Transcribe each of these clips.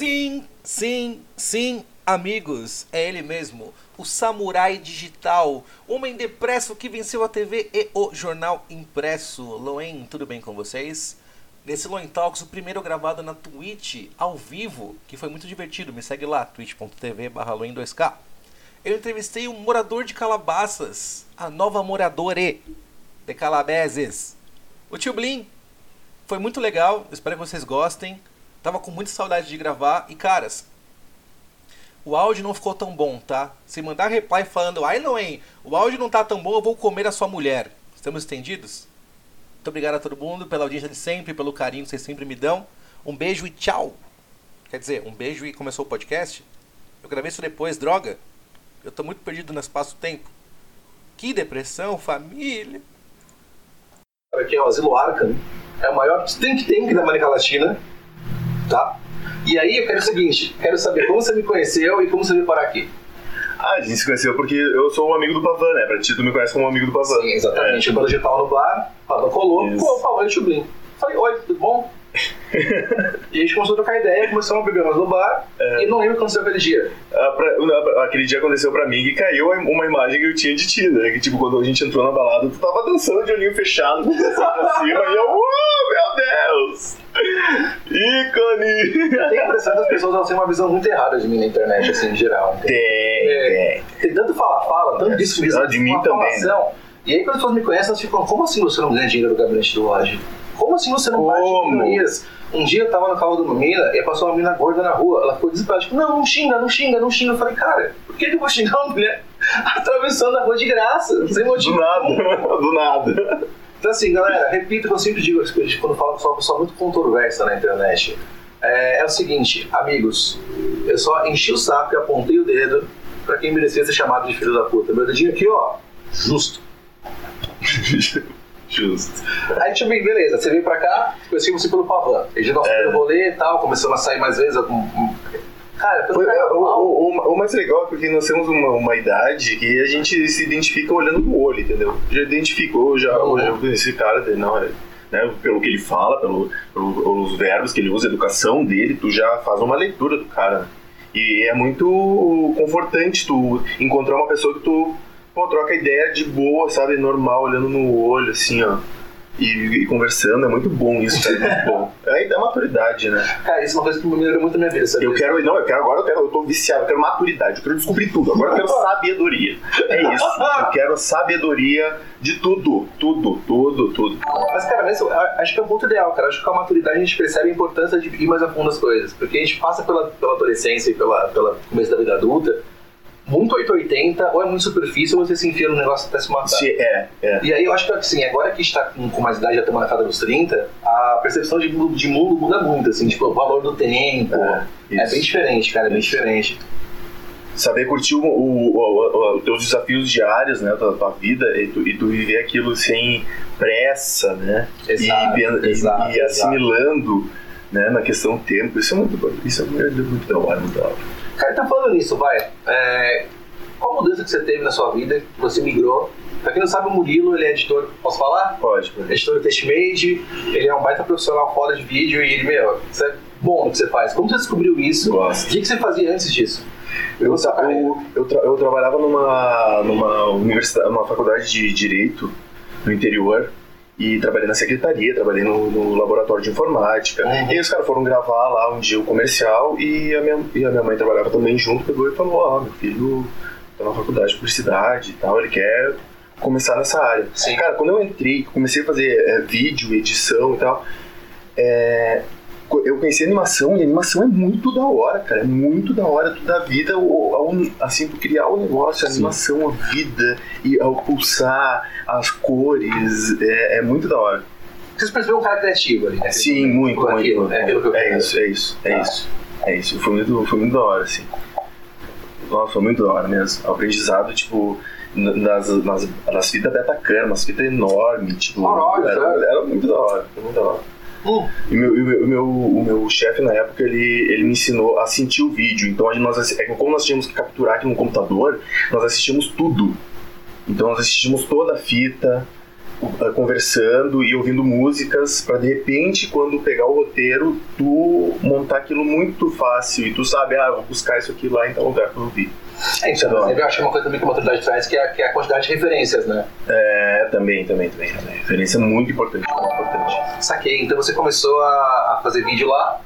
Sim, sim, sim, amigos, é ele mesmo, o samurai digital, homem depresso que venceu a TV e o jornal impresso. Loen, tudo bem com vocês? Nesse Loen Talks, o primeiro gravado na Twitch, ao vivo, que foi muito divertido, me segue lá, twitch.tv barra 2K. Eu entrevistei um morador de Calabaças, a nova moradore de Calabezes, o tio Blin. Foi muito legal, espero que vocês gostem. Tava com muita saudade de gravar e, caras, o áudio não ficou tão bom, tá? Se mandar reply falando, ai Loen, o áudio não tá tão bom, eu vou comer a sua mulher. Estamos estendidos? Muito obrigado a todo mundo pela audiência de sempre, pelo carinho que vocês sempre me dão. Um beijo e tchau. Quer dizer, um beijo e começou o podcast? Eu gravei isso depois, droga. Eu tô muito perdido no espaço-tempo. Que depressão, família. Aqui é o Asilo Arkham. É o maior think tank da América Latina tá? E aí eu quero o seguinte, quero saber como você me conheceu e como você veio parar aqui. Ah, a gente se conheceu porque eu sou um amigo do Pavan, né? Pra ti, tu me conhece como um amigo do Pavan. Sim, exatamente. É. Quando a gente tava no bar, Pavan colou, pô, Pavan e Chublin. Falei, oi, tudo bom? E a gente começou a trocar ideia, começamos a beber mais no bar, é. e não lembro o que aconteceu aquele dia. Ah, pra, aquele dia aconteceu pra mim que caiu uma imagem que eu tinha de ti, né? Que tipo, quando a gente entrou na balada, tu tava dançando de olhinho fechado, assim pra cima, e eu, oh, meu Deus! Ícone! Tem a impressão que as pessoas elas têm uma visão muito errada de mim na internet, assim, em geral. Tem, é, tem. Tem tanto fala-fala, tanto disso, ah, de mim também. Né? E aí quando as pessoas me conhecem, elas ficam, como assim você não ganha dinheiro do gabinete do Lodge? Como assim você não bate minorias? Um dia eu tava no carro de uma mina e passou uma mina gorda na rua. Ela ficou desesperada, tipo, não, não xinga, não xinga, não xinga. Eu falei, cara, por que, eu vou xingar uma mulher atravessando a rua de graça? Sem motivo. Do nada, do nada. Então assim, galera, repito o que eu sempre digo quando falo sou uma pessoa muito controversa na internet. É, é, o seguinte, amigos, eu só enchi o saco e apontei o dedo pra quem merecia ser chamado de filho da puta. Meu dedinho aqui, ó, justo. Justo. Aí, tipo, beleza, você veio pra cá, conhecemos você pelo Pavan. Ele já nosso é. rolê e tal, começamos a sair mais vezes. Cara, Foi, o, o, o, mais legal é porque nós temos uma, uma idade que a gente se identifica olhando no olho, entendeu? Já identificou, já, uhum. já conheci esse cara, não, é, né, pelo que ele fala, pelo, pelos verbos que ele usa, a educação dele, tu já faz uma leitura do cara. E é muito confortante tu encontrar uma pessoa que tu pô, troca ideia de boa, sabe? Normal, olhando no olho, assim, ó. E, e, conversando, é muito bom isso, cara, é muito bom. É, é maturidade, né? Cara, isso é uma coisa que me melhorou muito na minha vida, sabe? Eu quero, não, eu quero agora, eu quero, eu tô viciado, eu quero maturidade, eu quero descobrir tudo, agora eu quero sabedoria. É isso, eu quero sabedoria de tudo, tudo, tudo, tudo. Mas, cara, mas, acho que é o ponto ideal, cara. Acho que com a maturidade a gente percebe a importância de ir mais a fundo as coisas, porque a gente passa pela, pela adolescência e pela, pela começo da vida adulta muito 880, ou é muito superfície, ou você se enfia no negócio até se matar. Sim, é, é. E aí eu acho que assim, agora que está com, com mais idade, já estamos na casa dos 30, a percepção de, de mundo muda muito, assim, tipo, o valor do tempo. É, é bem diferente, cara, é bem diferente saber curtir o, o, os teus desafios diários, né, da tua vida e tu, e tu, viver aquilo sem pressa, né, exato, e, exato, e, assimilando, exato. né, na questão do tempo. Isso é muito, isso é muito, muito da hora, muito da hora. Cara, tá falando nisso, vai. É, qual mudança que você teve na sua vida, que você migrou? Pra quem não sabe, o Murilo, ele é editor, posso falar? Pode, pode. Editor do Testmade, ele é um baita profissional foda de vídeo e ele, meu, você é bom no que você faz. Como você descobriu isso? Gosto. O que você fazia antes disso? Eu, eu, eu, tra eu, trabalhava numa, numa universidade, numa faculdade de Direito no interior e trabalhei na secretaria, trabalhei no, no laboratório de informática. Uhum. E os caras foram gravar lá um dia o comercial e a minha, e a minha mãe trabalhava também junto, pegou e falou, ó, oh, meu filho tá na faculdade de publicidade e tal, ele quer começar nessa área. Sim. Cara, quando eu entrei, comecei a fazer é, vídeo, edição e tal, é, eu conheci animação e animação é muito da hora, cara. É muito da hora tu dar vida ao, assim, tu criar o negócio, a animação, a vida, e ao pulsar, as cores, é, é muito da hora. Você percebeu um cara criativo ali, né? Sim, muito, muito. Aquilo, muito, é, aquilo que eu é isso, é isso, é ah. isso. É isso. Foi muito, foi muito da hora, assim. Nossa, foi muito da hora mesmo. O aprendizado, tipo, nas, nas, nas fitas beta cam, umas fitas enormes, tipo. Caralho, era, era muito da hora, muito da hora. Hum. E meu, o meu, o meu chefe na época ele, ele me ensinou a sentir o vídeo. Então nós, é como nós tínhamos que capturar aqui no computador, nós assistimos tudo. Então nós assistimos toda a fita, conversando e ouvindo músicas para de repente quando pegar o roteiro tu montar aquilo muito fácil e tu sabe ah vou buscar isso aqui lá em tal lugar para ouvir é, então, eu acho que é uma coisa também que a maturidade traz, que é, que é a quantidade de referências, né? É, também, também, também. também. Referência é muito importante, muito importante. Saquei. Então você começou a, a fazer vídeo lá,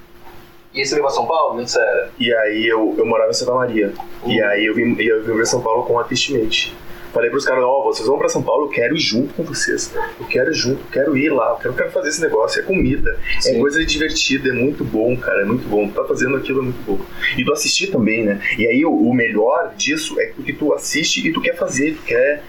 e aí você veio pra São Paulo? Não sério. E aí eu, eu morava em Santa Maria. Uhum. E aí eu vim, eu vim pra São Paulo com a Tristimate. Falei pros caras, ó, oh, vocês vão pra São Paulo, eu quero ir junto com vocês. Eu quero ir junto, quero ir lá, eu quero, quero fazer esse negócio. É comida, é Sim. é coisa divertida, é muito bom, cara, é muito bom. Tu tá fazendo aquilo é muito bom. E tu assistir também, né? E aí o, o melhor disso é que tu assiste e tu quer fazer, tu quer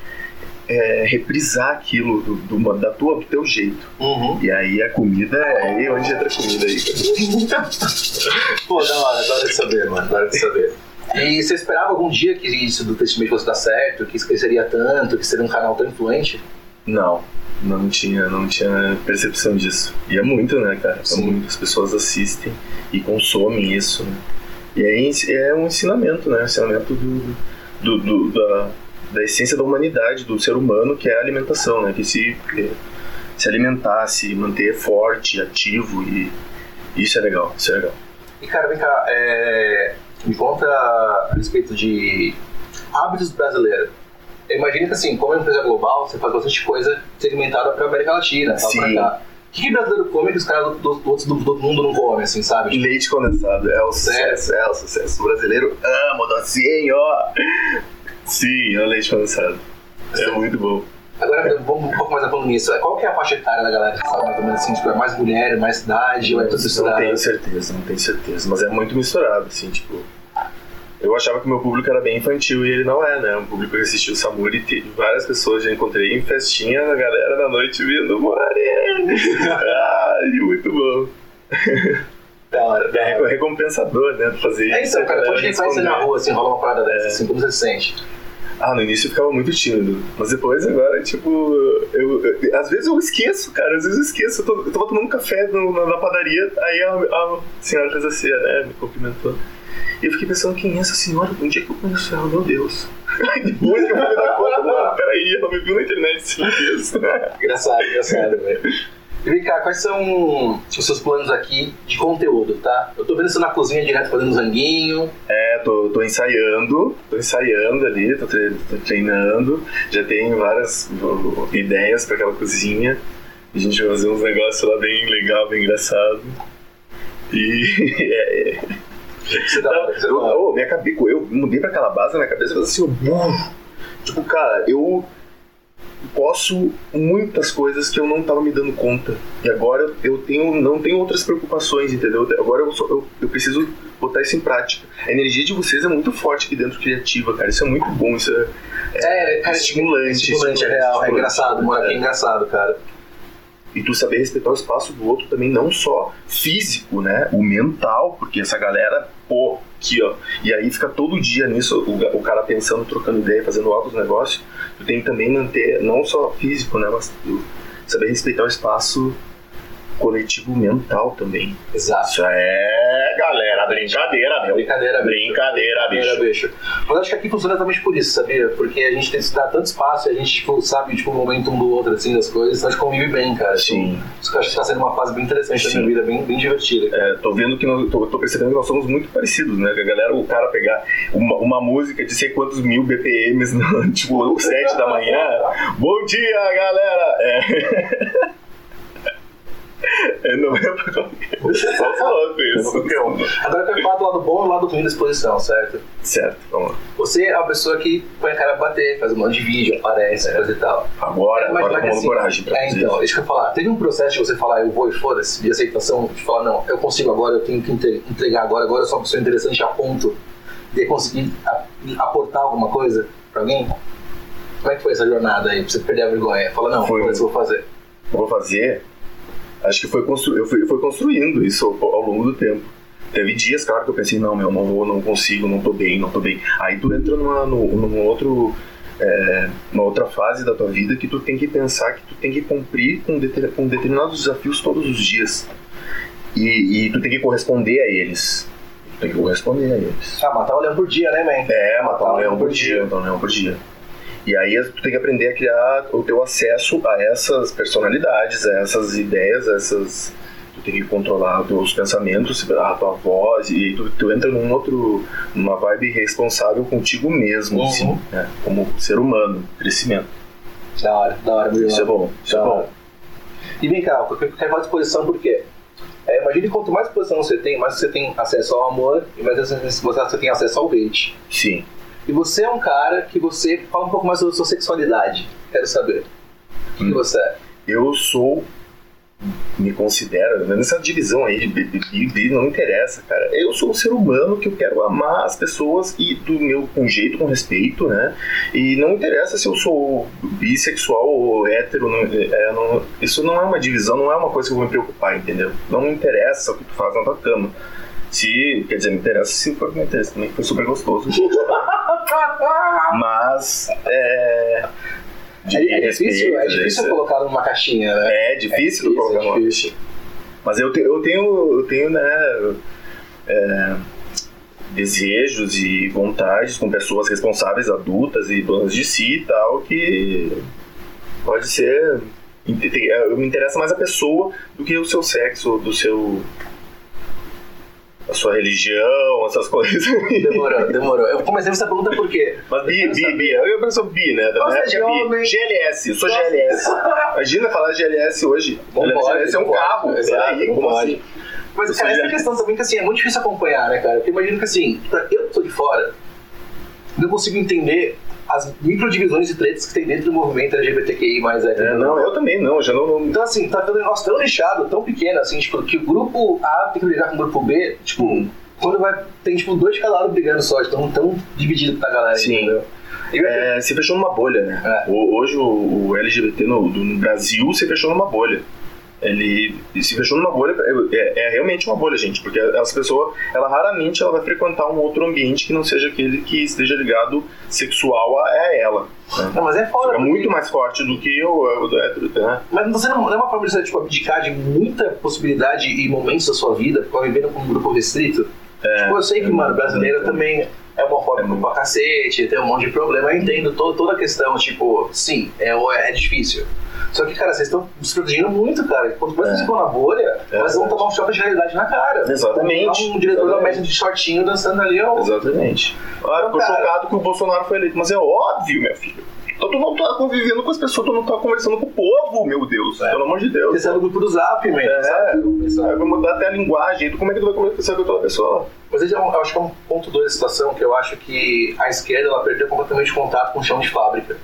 é, reprisar aquilo do, do, da tua, do teu jeito. Uhum. E aí a comida é aí onde entra a comida aí. Pô, da hora, adoro de saber, mano, adoro de saber. E você esperava algum dia que isso do testemunho fosse dar certo, que isso cresceria tanto, que seria um canal tão influente? Não, não tinha, não tinha percepção disso. E é muito, né, cara? É muitas pessoas assistem e consomem isso, né? E aí é um ensinamento, né? Um ensinamento do, do, do da, da essência da humanidade, do ser humano, que é a alimentação, né? Que se, se alimentar, se manter forte, ativo e isso é legal, isso é legal. E cara, vem cá, é, me conta a respeito de hábitos brasileiros. Imagina que assim, como é uma empresa global, você faz bastante coisa segmentada para América Latina, tal, pra cá. O que, brasileiro come que os caras do, do, do, do, mundo não comem, assim, sabe? Leite condensado, é o sucesso, é o sucesso. O brasileiro ama docinho, Sim, é o leite condensado. É muito bom. Agora, vamos um pouco mais a fundo nisso. Qual que é a faixa etária da galera que sabe mais ou menos assim? Tipo, é mais mulher, mais idade, ou é tudo misturado? Não tenho certeza, não tenho certeza. Mas é muito misturado, assim, tipo... Eu achava que o meu público era bem infantil e ele não é, né? Um público que assistiu o Samuri, teve várias pessoas já encontrei em festinha, a galera da noite vindo, Moreno! Ai, muito bom. Da hora, da hora. É recompensador, né? Fazer é isso. É, cara, pode quem faz na rua, assim, rola uma parada dessa, é. assim, como você se sente? Ah, no início eu ficava muito tímido. Mas depois, agora, tipo, eu, eu, às vezes eu esqueço, cara. Às vezes eu esqueço. Eu, tô, eu tava tomando café no, na, na, padaria, aí a, a senhora fez assim, né? Me cumprimentou. E eu fiquei pensando, quem é essa senhora? Onde é que eu conheço ela? Meu Deus. Depois que eu fui dar conta, não, peraí, ela me viu na internet esses dias. engraçado, engraçado, velho. Vem cá, quais são os seus planos aqui de conteúdo, tá? Eu tô vendo você na cozinha direto fazendo zanguinho. É, tô, tô ensaiando, tô ensaiando ali, tô, tre tô treinando. Já tenho várias ideias para aquela cozinha. A gente vai fazer uns negócios lá bem legal, bem engraçado. E é, você dá, você eu, eu, minha cabeça, eu mudei pra aquela base, minha cabeça fez assim, eu, tipo, cara, eu posso muitas coisas que eu não estava me dando conta. E agora eu tenho, não tenho outras preocupações, entendeu? Agora eu, só, eu, eu, preciso botar isso em prática. A energia de vocês é muito forte aqui dentro criativa, cara. Isso é muito bom, isso é, é, é cara, estimulante. Estimulante, é real, é engraçado, mano. É. é engraçado, cara e tu saber respeitar o espaço do outro também, não só físico, né? O mental, porque essa galera, pô, aqui, ó. E aí fica todo dia nisso, o, o cara pensando, trocando ideia, fazendo altos negócios. Tu tem que também manter, não só físico, né? Mas saber respeitar o espaço coletivo mental também. Exato. Isso é, galera, brincadeira, meu. Brincadeira, bicho. Brincadeira, bicho. bicho. Mas acho que aqui funciona exatamente por isso, sabia? Porque a gente tem que se dar tanto espaço e a gente, tipo, sabe, tipo, o momento um do outro, assim, das coisas, então a gente convive bem, cara. Sim. Isso que eu acho que tá sendo uma fase bem interessante Sim. da minha vida, bem, bem divertida. É, tô vendo que, nós, tô, tô, percebendo que nós somos muito parecidos, né? Que a galera, o cara pegar uma, uma música de sei quantos mil BPMs, no, tipo, 7 da manhã. Bom dia, galera! É. É, não é. Só falando isso. Agora eu quero falar do lado bom e do lado ruim da exposição, certo? Certo, vamos lá. Você é uma pessoa que põe a cara pra bater, faz um monte de vídeo, aparece, coisa e tal. Agora, agora com assim, coragem pra É, então, isso que eu falar. Teve um processo de você falar, eu vou e foda-se, de aceitação, de falar, não, eu consigo agora, eu tenho que entregar agora, agora eu sou uma pessoa interessante a ponto de conseguir aportar alguma coisa pra alguém? Como é que foi essa jornada aí, pra você perder a vergonha? Fala, não, foi, eu vou fazer. Vou fazer acho que foi, constru... eu fui, fui construindo isso ao, ao, longo do tempo. Teve dias, claro, que eu pensei, não, meu, não vou, não consigo, não tô bem, não tô bem. Aí tu entra numa, num, outro, é, uma outra fase da tua vida que tu tem que pensar que tu tem que cumprir com, deter, com determinados desafios todos os dias. E, e tu tem que corresponder a eles. Tu tem que corresponder a eles. Ah, matar um leão por dia, né, man? É, matar um leão por dia, matar um leão por dia. E aí tu tem que aprender a criar o teu acesso a essas personalidades, a essas ideias, a essas tu tem que controlar os teus pensamentos, a tua voz, e tu, tu entra num outro, numa vibe responsável contigo mesmo, Uhum. assim, né? como ser humano, crescimento. Da hora, da hora. Isso é bom, isso é Da hora. bom. E vem cá, eu quero exposição por quê? É, imagine quanto mais exposição você tem, mais você tem acesso ao amor e mais você você tem acesso ao hate. Sim. E você é um cara que você fala um pouco mais sobre sua sexualidade. Quero saber. O que, Hum. que você é? Eu sou, me considero, nessa divisão aí de bi, não interessa, cara. Eu sou um ser humano que eu quero amar as pessoas e do meu com jeito, com respeito, né? E não interessa se eu sou bissexual ou hétero, não, é, não- isso não é uma divisão, não é uma coisa que eu vou me preocupar, entendeu? Não me interessa o que tu faz na tua cama. Se, quer dizer, me interessa se for me interessa também, foi super gostoso. Mas, é. É, é difícil, é respeito, difícil isso- colocar numa caixinha, né? é difícil é colocar numa difícil. Mas eu, te- eu tenho, eu tenho, né, é, desejos e vontades com pessoas responsáveis, adultas e donas de si e tal, que pode ser. Eu me interessa mais a pessoa do que o seu sexo, do seu. A sua religião, essas coisas. Demorou, demorou. Eu comecei essa pergunta por quê? Mas bi, bi, bi, eu sou bi, né? Na de época, bi. GLS, eu sou GLS. Imagina falar GLS hoje. Não pode, GLS é um carro. Peraí, como pode. assim? Mas, cara, essa de- questão também que assim, é muito difícil acompanhar, né, cara? Porque imagino que assim, eu tô de fora, não consigo entender as microdivisões e tretas que tem dentro do movimento LGBTQI mais É, não, eu também não, já não. não- Então, assim, tá vendo um negócio tão lixado, tão pequeno, assim, tipo, que o grupo A tem que brigar com o grupo B, tipo, Hum. quando vai. Tem, tipo, dois de cada lado brigando só, de tão, dividido pra galera, Sim. entendeu? Eu- É, se fechou numa bolha, né? É. O- Hoje o, o LGBT no, no Brasil se fechou numa bolha. Ele se fechou numa bolha, é, é realmente uma bolha, gente, porque essa pessoa, ela raramente ela vai frequentar um outro ambiente que não seja aquele que esteja ligado sexual a, a ela. né? Não, mas é fora. É porque- muito mais forte do que o, o do hétero, né? Mas você não, não é uma forma de você tipo, abdicar de muita possibilidade e momentos da sua vida por vivendo com um grupo restrito? tipo, eu sei que, mano, brasileiro também é homofóbico É. pra cacete, tem um monte de problema. Eu entendo to- toda a questão, tipo, sim, é, é difícil. Só que, cara, vocês estão se protegendo muito, cara. Quanto mais É. vocês ficam na bolha, É verdade. vão tomar um choque de realidade na cara. Exatamente. Um diretor da média de shortinho dançando ali, ó. Exatamente. Ah, eu tô Cara. chocado que o Bolsonaro foi eleito, mas é óbvio, meu filho. Então tu não tá convivendo com as pessoas, tu não tá conversando com o povo, meu Deus. É. Pelo amor de Deus. Você é do grupo do Zap, man. É. Sabe vai mudar até a linguagem. Tu, como é que tu vai conversar com aquela pessoa? Mas esse é um- eu acho que é um ponto dois da situação que eu acho que a esquerda ela perdeu completamente o contato com o chão de fábrica.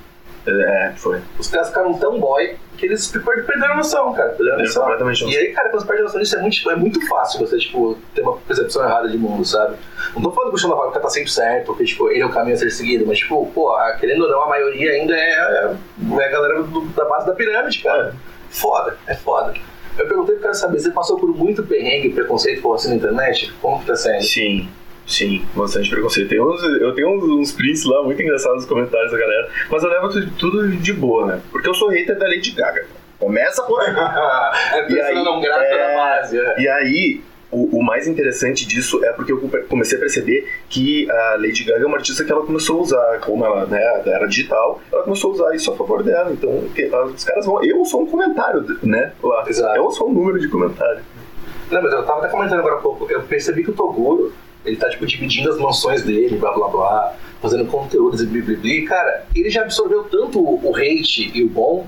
É, foi. Os caras ficaram tão boy que eles per- perderam a noção, cara. Perderam a noção. completamente E aí, cara, quando você perde a noção disso, é muito, é muito fácil você, tipo, ter uma percepção errada de mundo, sabe? Não tô falando que o chão da fábrica tá sempre certo, porque, tipo, ele é o caminho a ser seguido, mas, tipo, pô, querendo ou não, a maioria ainda é, é, é a galera do- da base da pirâmide, cara. Foda, é foda. Eu perguntei pro cara saber, você passou por muito perrengue, preconceito, por assim na internet? Como que tá sendo? Sim, sim, bastante preconceito. Uns- eu tenho uns, uns prints lá muito engraçados nos comentários da galera, mas eu levo tudo, tudo de boa, né? Porque eu sou hater da Lady Gaga. Começa por aí. é E aí, não grata é, da base, é. E aí, o, o mais interessante disso é porque eu comecei a perceber que a Lady Gaga é uma artista que ela começou a usar, como ela né, era digital, ela começou a usar isso a favor dela. Então, que- os caras vão. Eu sou um comentário, né? Lá. Exato. Eu sou um número de comentário. Não, mas eu tava até comentando agora há pouco. Eu percebi que o Toguro, ele tá, tipo, dividindo as mansões dele, blá blá blá, fazendo conteúdos e. E, cara, ele já absorveu tanto o hate e o bom,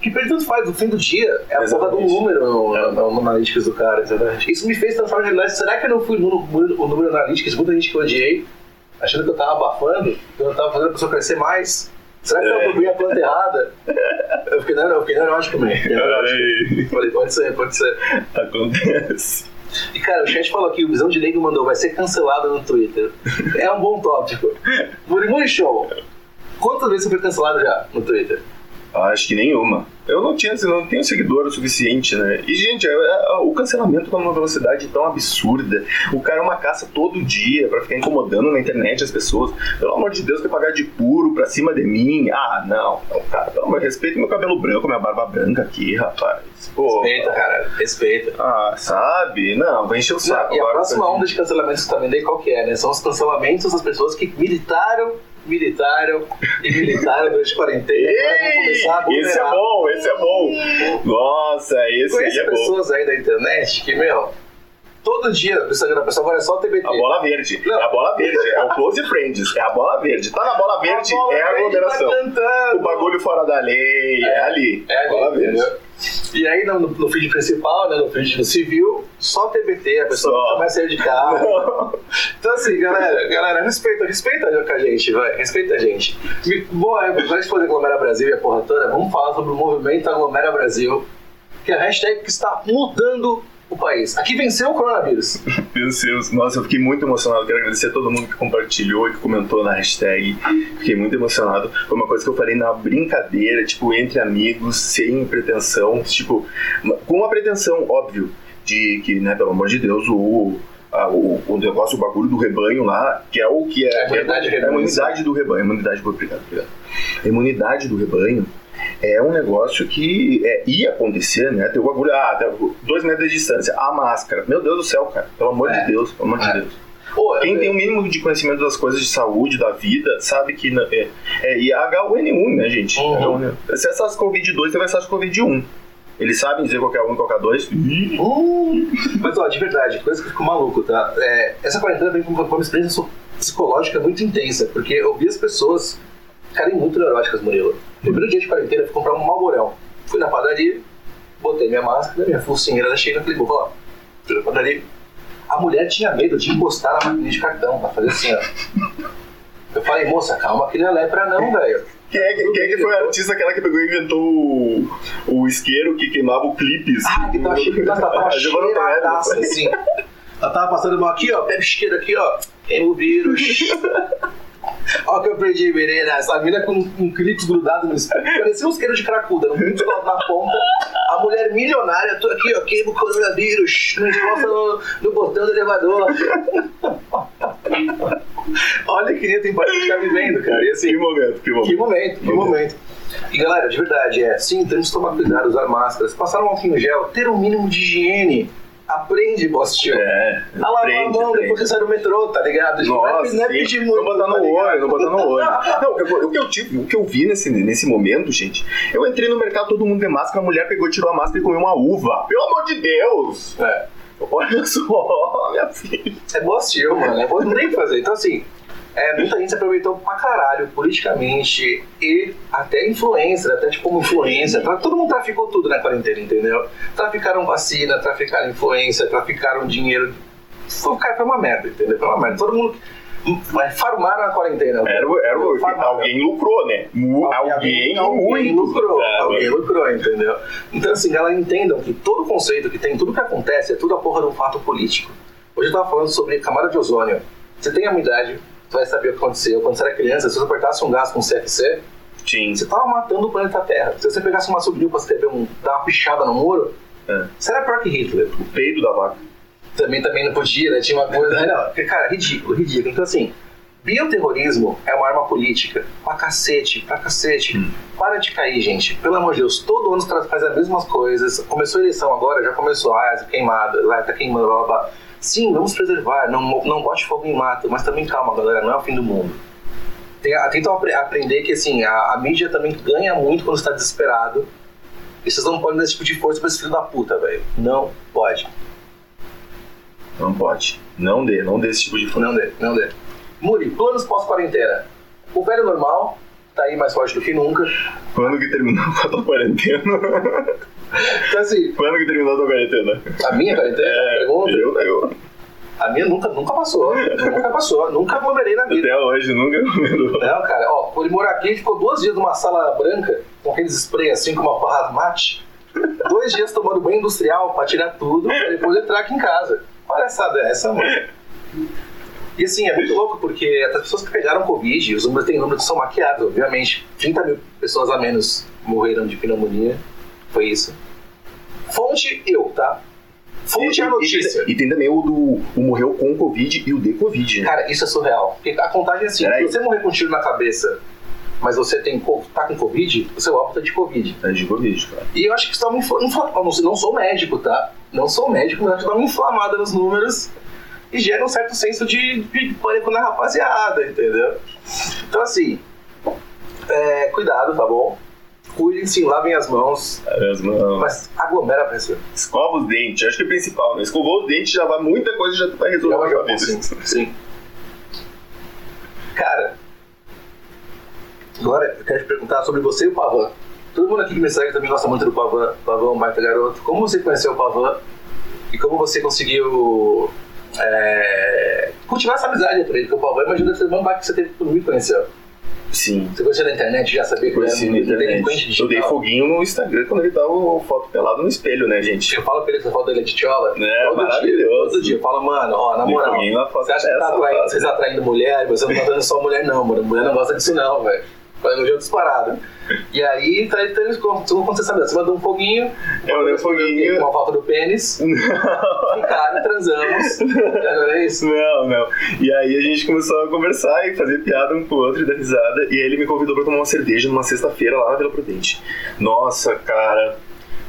que pra ele tanto faz. No fim do dia, é a porra do número no, É. no, no Analytics do cara. Exatamente. Isso me fez transformar em realidade. Será que eu não fui no, no, o número Analytics? Muita gente que eu odiei, achando que eu tava abafando, que eu tava fazendo a pessoa crescer mais. Será que eu É. dobei a planta errada? Eu fiquei, não, eu fiquei neurótico, man. Neurótico. Falei, pode ser, pode ser. Acontece. E cara, o chat falou aqui, o Visão de Leigo mandou, vai ser cancelado no Twitter. É um bom tópico. Murimu Show. Quantas vezes você foi cancelado já no Twitter? Acho que nenhuma. Eu não tinha, eu não tenho seguidor o suficiente, né? E, gente, é- é- o cancelamento tá numa velocidade tão absurda. O cara é uma caça todo dia pra ficar incomodando na internet as pessoas. Pelo amor de Deus, quer pagar de puro pra cima de mim? Ah, não. não cara, pelo amor de respeito meu cabelo branco, minha barba branca aqui, rapaz. Pô. Respeita, cara, respeita. Ah, sabe? Não, vai encher o saco e a próxima onda de cancelamentos que tá vendo aí, qual que é, né? São os cancelamentos das pessoas que militaram militaram e militaram durante quarentena. Agora vão começar a esse é bom, esse é bom. Nossa, esse é bom. pessoas aí da internet que, meu, todo dia o Instagram da pessoa agora é só o TBT. A bola verde. Não. É a bola verde. É o Close Friends. É a bola verde. Tá na bola verde, bola é a verde aglomeração. Tá. O bagulho fora da lei, é, ali. É ali, bola verde. entendeu? E aí no, no feed principal, né, no feed do civil, só TBT, a pessoa Só. nunca mais saiu de casa. Então assim, galera, galera, respeita, respeita a gente, vai, respeita a gente. Me- é, antes de fazer Aglomera Brasil e a porra toda, vamos falar sobre o movimento Aglomera Brasil, que é a hashtag que está mudando o país. Aqui venceu o coronavírus. Deus, nossa, eu fiquei muito emocionado. Quero agradecer a todo mundo que compartilhou e que comentou na hashtag. Fiquei muito emocionado. Foi uma coisa que eu falei na brincadeira, tipo, entre amigos, sem pretensão. Tipo, com uma pretensão, óbvio, de que, né, pelo amor de Deus, o. o, o negócio, o bagulho do rebanho lá, que é o que é. A imunidade do é a imunidade do rebanho. Imunidade, obrigado, obrigado. A imunidade do rebanho é um negócio que é, ia acontecer, né? Tem o bagulho, ah, tá, dois metros de distância, a máscara. Meu Deus do céu, cara. Pelo amor É. de Deus, pelo amor É. de Deus. Pô, Quem eu- tem o mínimo de conhecimento das coisas de saúde, da vida, sabe que não- é, é, e a H1N1, né, gente? Uhum. H1N1. Se é SARS-CoV-2, você vai SARS-CoV-1. Eles sabem dizer qual é um e qual é dois. Mas ó, de verdade, coisa que eu fico maluco, tá? É, essa quarentena veio com uma, experiência psicológica muito intensa, porque eu vi as pessoas ficarem muito neuróticas, Murilo. Primeiro dia de quarentena, fui comprar um malborão. Fui na padaria, botei minha máscara, minha focinheira da Sheila, falei, vou lá. Fui na padaria. A mulher tinha medo de encostar na maquininha de cartão, pra fazer assim, ó. Eu falei, moça, calma que não é lepra não, velho. Quem é, que- quem é que foi a artista aquela que pegou e inventou o, o isqueiro que queimava o clipes? Ah, que tava cheio, ela tava cheiradaça, assim. Ela tava passando mal aqui, ó, pega o isqueiro aqui, ó, queima o vírus. Ó que eu perdi, menina. Essa mina com um clipe grudado no espelho. Parecia um isqueiro de cracuda, no clipe na ponta. A mulher milionária, tô aqui, ó, queima o coronavírus. Não encosta no, no botão do elevador. Olha que tem para ficar vivendo, cara. E assim, Que momento, que momento. que momento, que momento. E galera, de verdade, é, sim, temos que tomar cuidado, usar máscaras, passar um álcool em gel, ter um mínimo de higiene. Aprende, Bostinho. É, A lavar a aprende, mão aprende. depois que sai do metrô, tá ligado? não é, Nossa, não é pedir muito. não botar no tá olho, não botar no olho. Não, o que eu- o que eu tive, o que eu vi nesse, nesse momento, gente, eu entrei no mercado, todo mundo de máscara, a mulher pegou, tirou a máscara e comeu uma uva. Pelo amor de Deus! É, Olha só, minha filha. é Bostinho, mano. É Bostinho, não tem o que fazer. Então, assim, é, muita gente se aproveitou pra caralho, politicamente e até influencer, até tipo como influência. Tra- Todo mundo traficou tudo na quarentena, entendeu? Traficaram vacina, traficaram influência, traficaram dinheiro. Foi, cara, foi uma merda, entendeu? Foi uma merda. Todo mundo. Mas farmaram a quarentena. Era, era alguém lucrou, né? Alguém, alguém muito. lucrou, É, alguém lucrou, entendeu? Então, assim, galera, entendam que todo conceito que tem, tudo que acontece é tudo a porra de um fato político. Hoje eu tava falando sobre camada de ozônio. Você tem a minha idade, vai saber o que aconteceu. Quando você era criança, se você apertasse um gás com CFC, Sim. você tava matando o planeta Terra. Se você pegasse uma subidinha pra escrever um, dar uma pichada no muro, É. você era pior que Hitler O peido da vaca. também, também não podia, né? Tinha uma coisa. Não, porque, cara, ridículo, ridículo. Então, assim, bioterrorismo é uma arma política. Pra cacete, pra cacete. Hum. Para de cair, gente. Pelo amor de Deus, todo ano fazem as mesmas coisas. Começou a eleição agora, já começou. Ah, essa queimada, lá tá queimando, blá blá blá. Sim, vamos preservar. Não, não bote fogo em mato, mas também calma, galera, não é o fim do mundo. Tentam apre- aprender que assim, a, a mídia também ganha muito quando está desesperado. E vocês não podem dar esse tipo de força pra esse filho da puta, velho. Não pode. Não pode. Não dê, não dê esse tipo de força. Não dê, não dê. Muri, planos pós-quarentena. O velho normal tá aí mais forte do que nunca. Quando que terminou a quarentena? Então, assim, Quando que terminou a tua quarentena? a minha quarentena, É, pergunta, eu, eu. a minha nunca, nunca passou. nunca passou. Nunca aglomerei na vida. Até hoje nunca comeu. Não, cara, ó, por ele morar aqui, ele ficou duas dias numa sala branca, com aqueles spray assim, com uma porra mate. Dois dias tomando banho industrial pra tirar tudo, pra depois entrar aqui em casa. Palhaçada é essa, mano? E assim, é muito louco, porque as pessoas que pegaram Covid, os números tem números que são maquiados, obviamente. 30 mil pessoas a menos morreram de pneumonia. Foi isso. Fonte eu, tá? Fonte é a notícia. E, e tem também o do o morreu com Covid e o de Covid, né? Cara, isso é surreal. Porque a contagem é assim: Peraí. se você morrer com um tiro na cabeça, mas você tem, tá com Covid, você opta de Covid. É de Covid, cara. E eu acho que isso dá uma infla... infla- eu Não, não sou médico, tá? Não sou médico, mas acho que dá uma inflamada nos números e gera um certo senso de, de pânico na rapaziada, entendeu? Então, assim, é, cuidado, tá bom? Cuidem-se, lavem as mãos. Lavem as mãos. Mas aglomera a pessoa. Escova os dentes, acho que é o principal, né? Escovou os dentes, já vai muita coisa já vai resolver Já vai- sim, sim. Cara, agora eu quero te perguntar sobre você e o Pavan. Todo mundo aqui que me segue também gosta muito do Pavan. Pavan é um baita garoto. Como você conheceu o Pavan e como você conseguiu é, cultivar essa amizade por ele? Porque o Pavan, imagina que ser um baita que você teve que me conheceu. Sim. Você conheceu na internet, já sabia que ele era um delinquente internet. Eu dei digital. foguinho no Instagram quando ele tava foto pelado no espelho, né, gente? Eu falo pra ele que essa foto dele é de tchola. É, todo dia, maravilhoso. todo dia. Eu falo, mano, ó, na moral. Você acha que tá atraindo, tá? vocês tá atraindo mulher? Você não tá dando só mulher, não, mano. Mulher não gosta disso, não, velho. Elogio disparado. E aí, tá, então eles como como você mandou um foguinho. Eu dei um foguinho. Com a falta do pênis. Ficaram, transamos. Agora é isso. Não, não. E aí a gente começou a conversar e fazer piada um com o outro e dar risada. E aí ele me convidou pra tomar uma cerveja numa sexta-feira lá na Vila Prudente. Nossa, cara,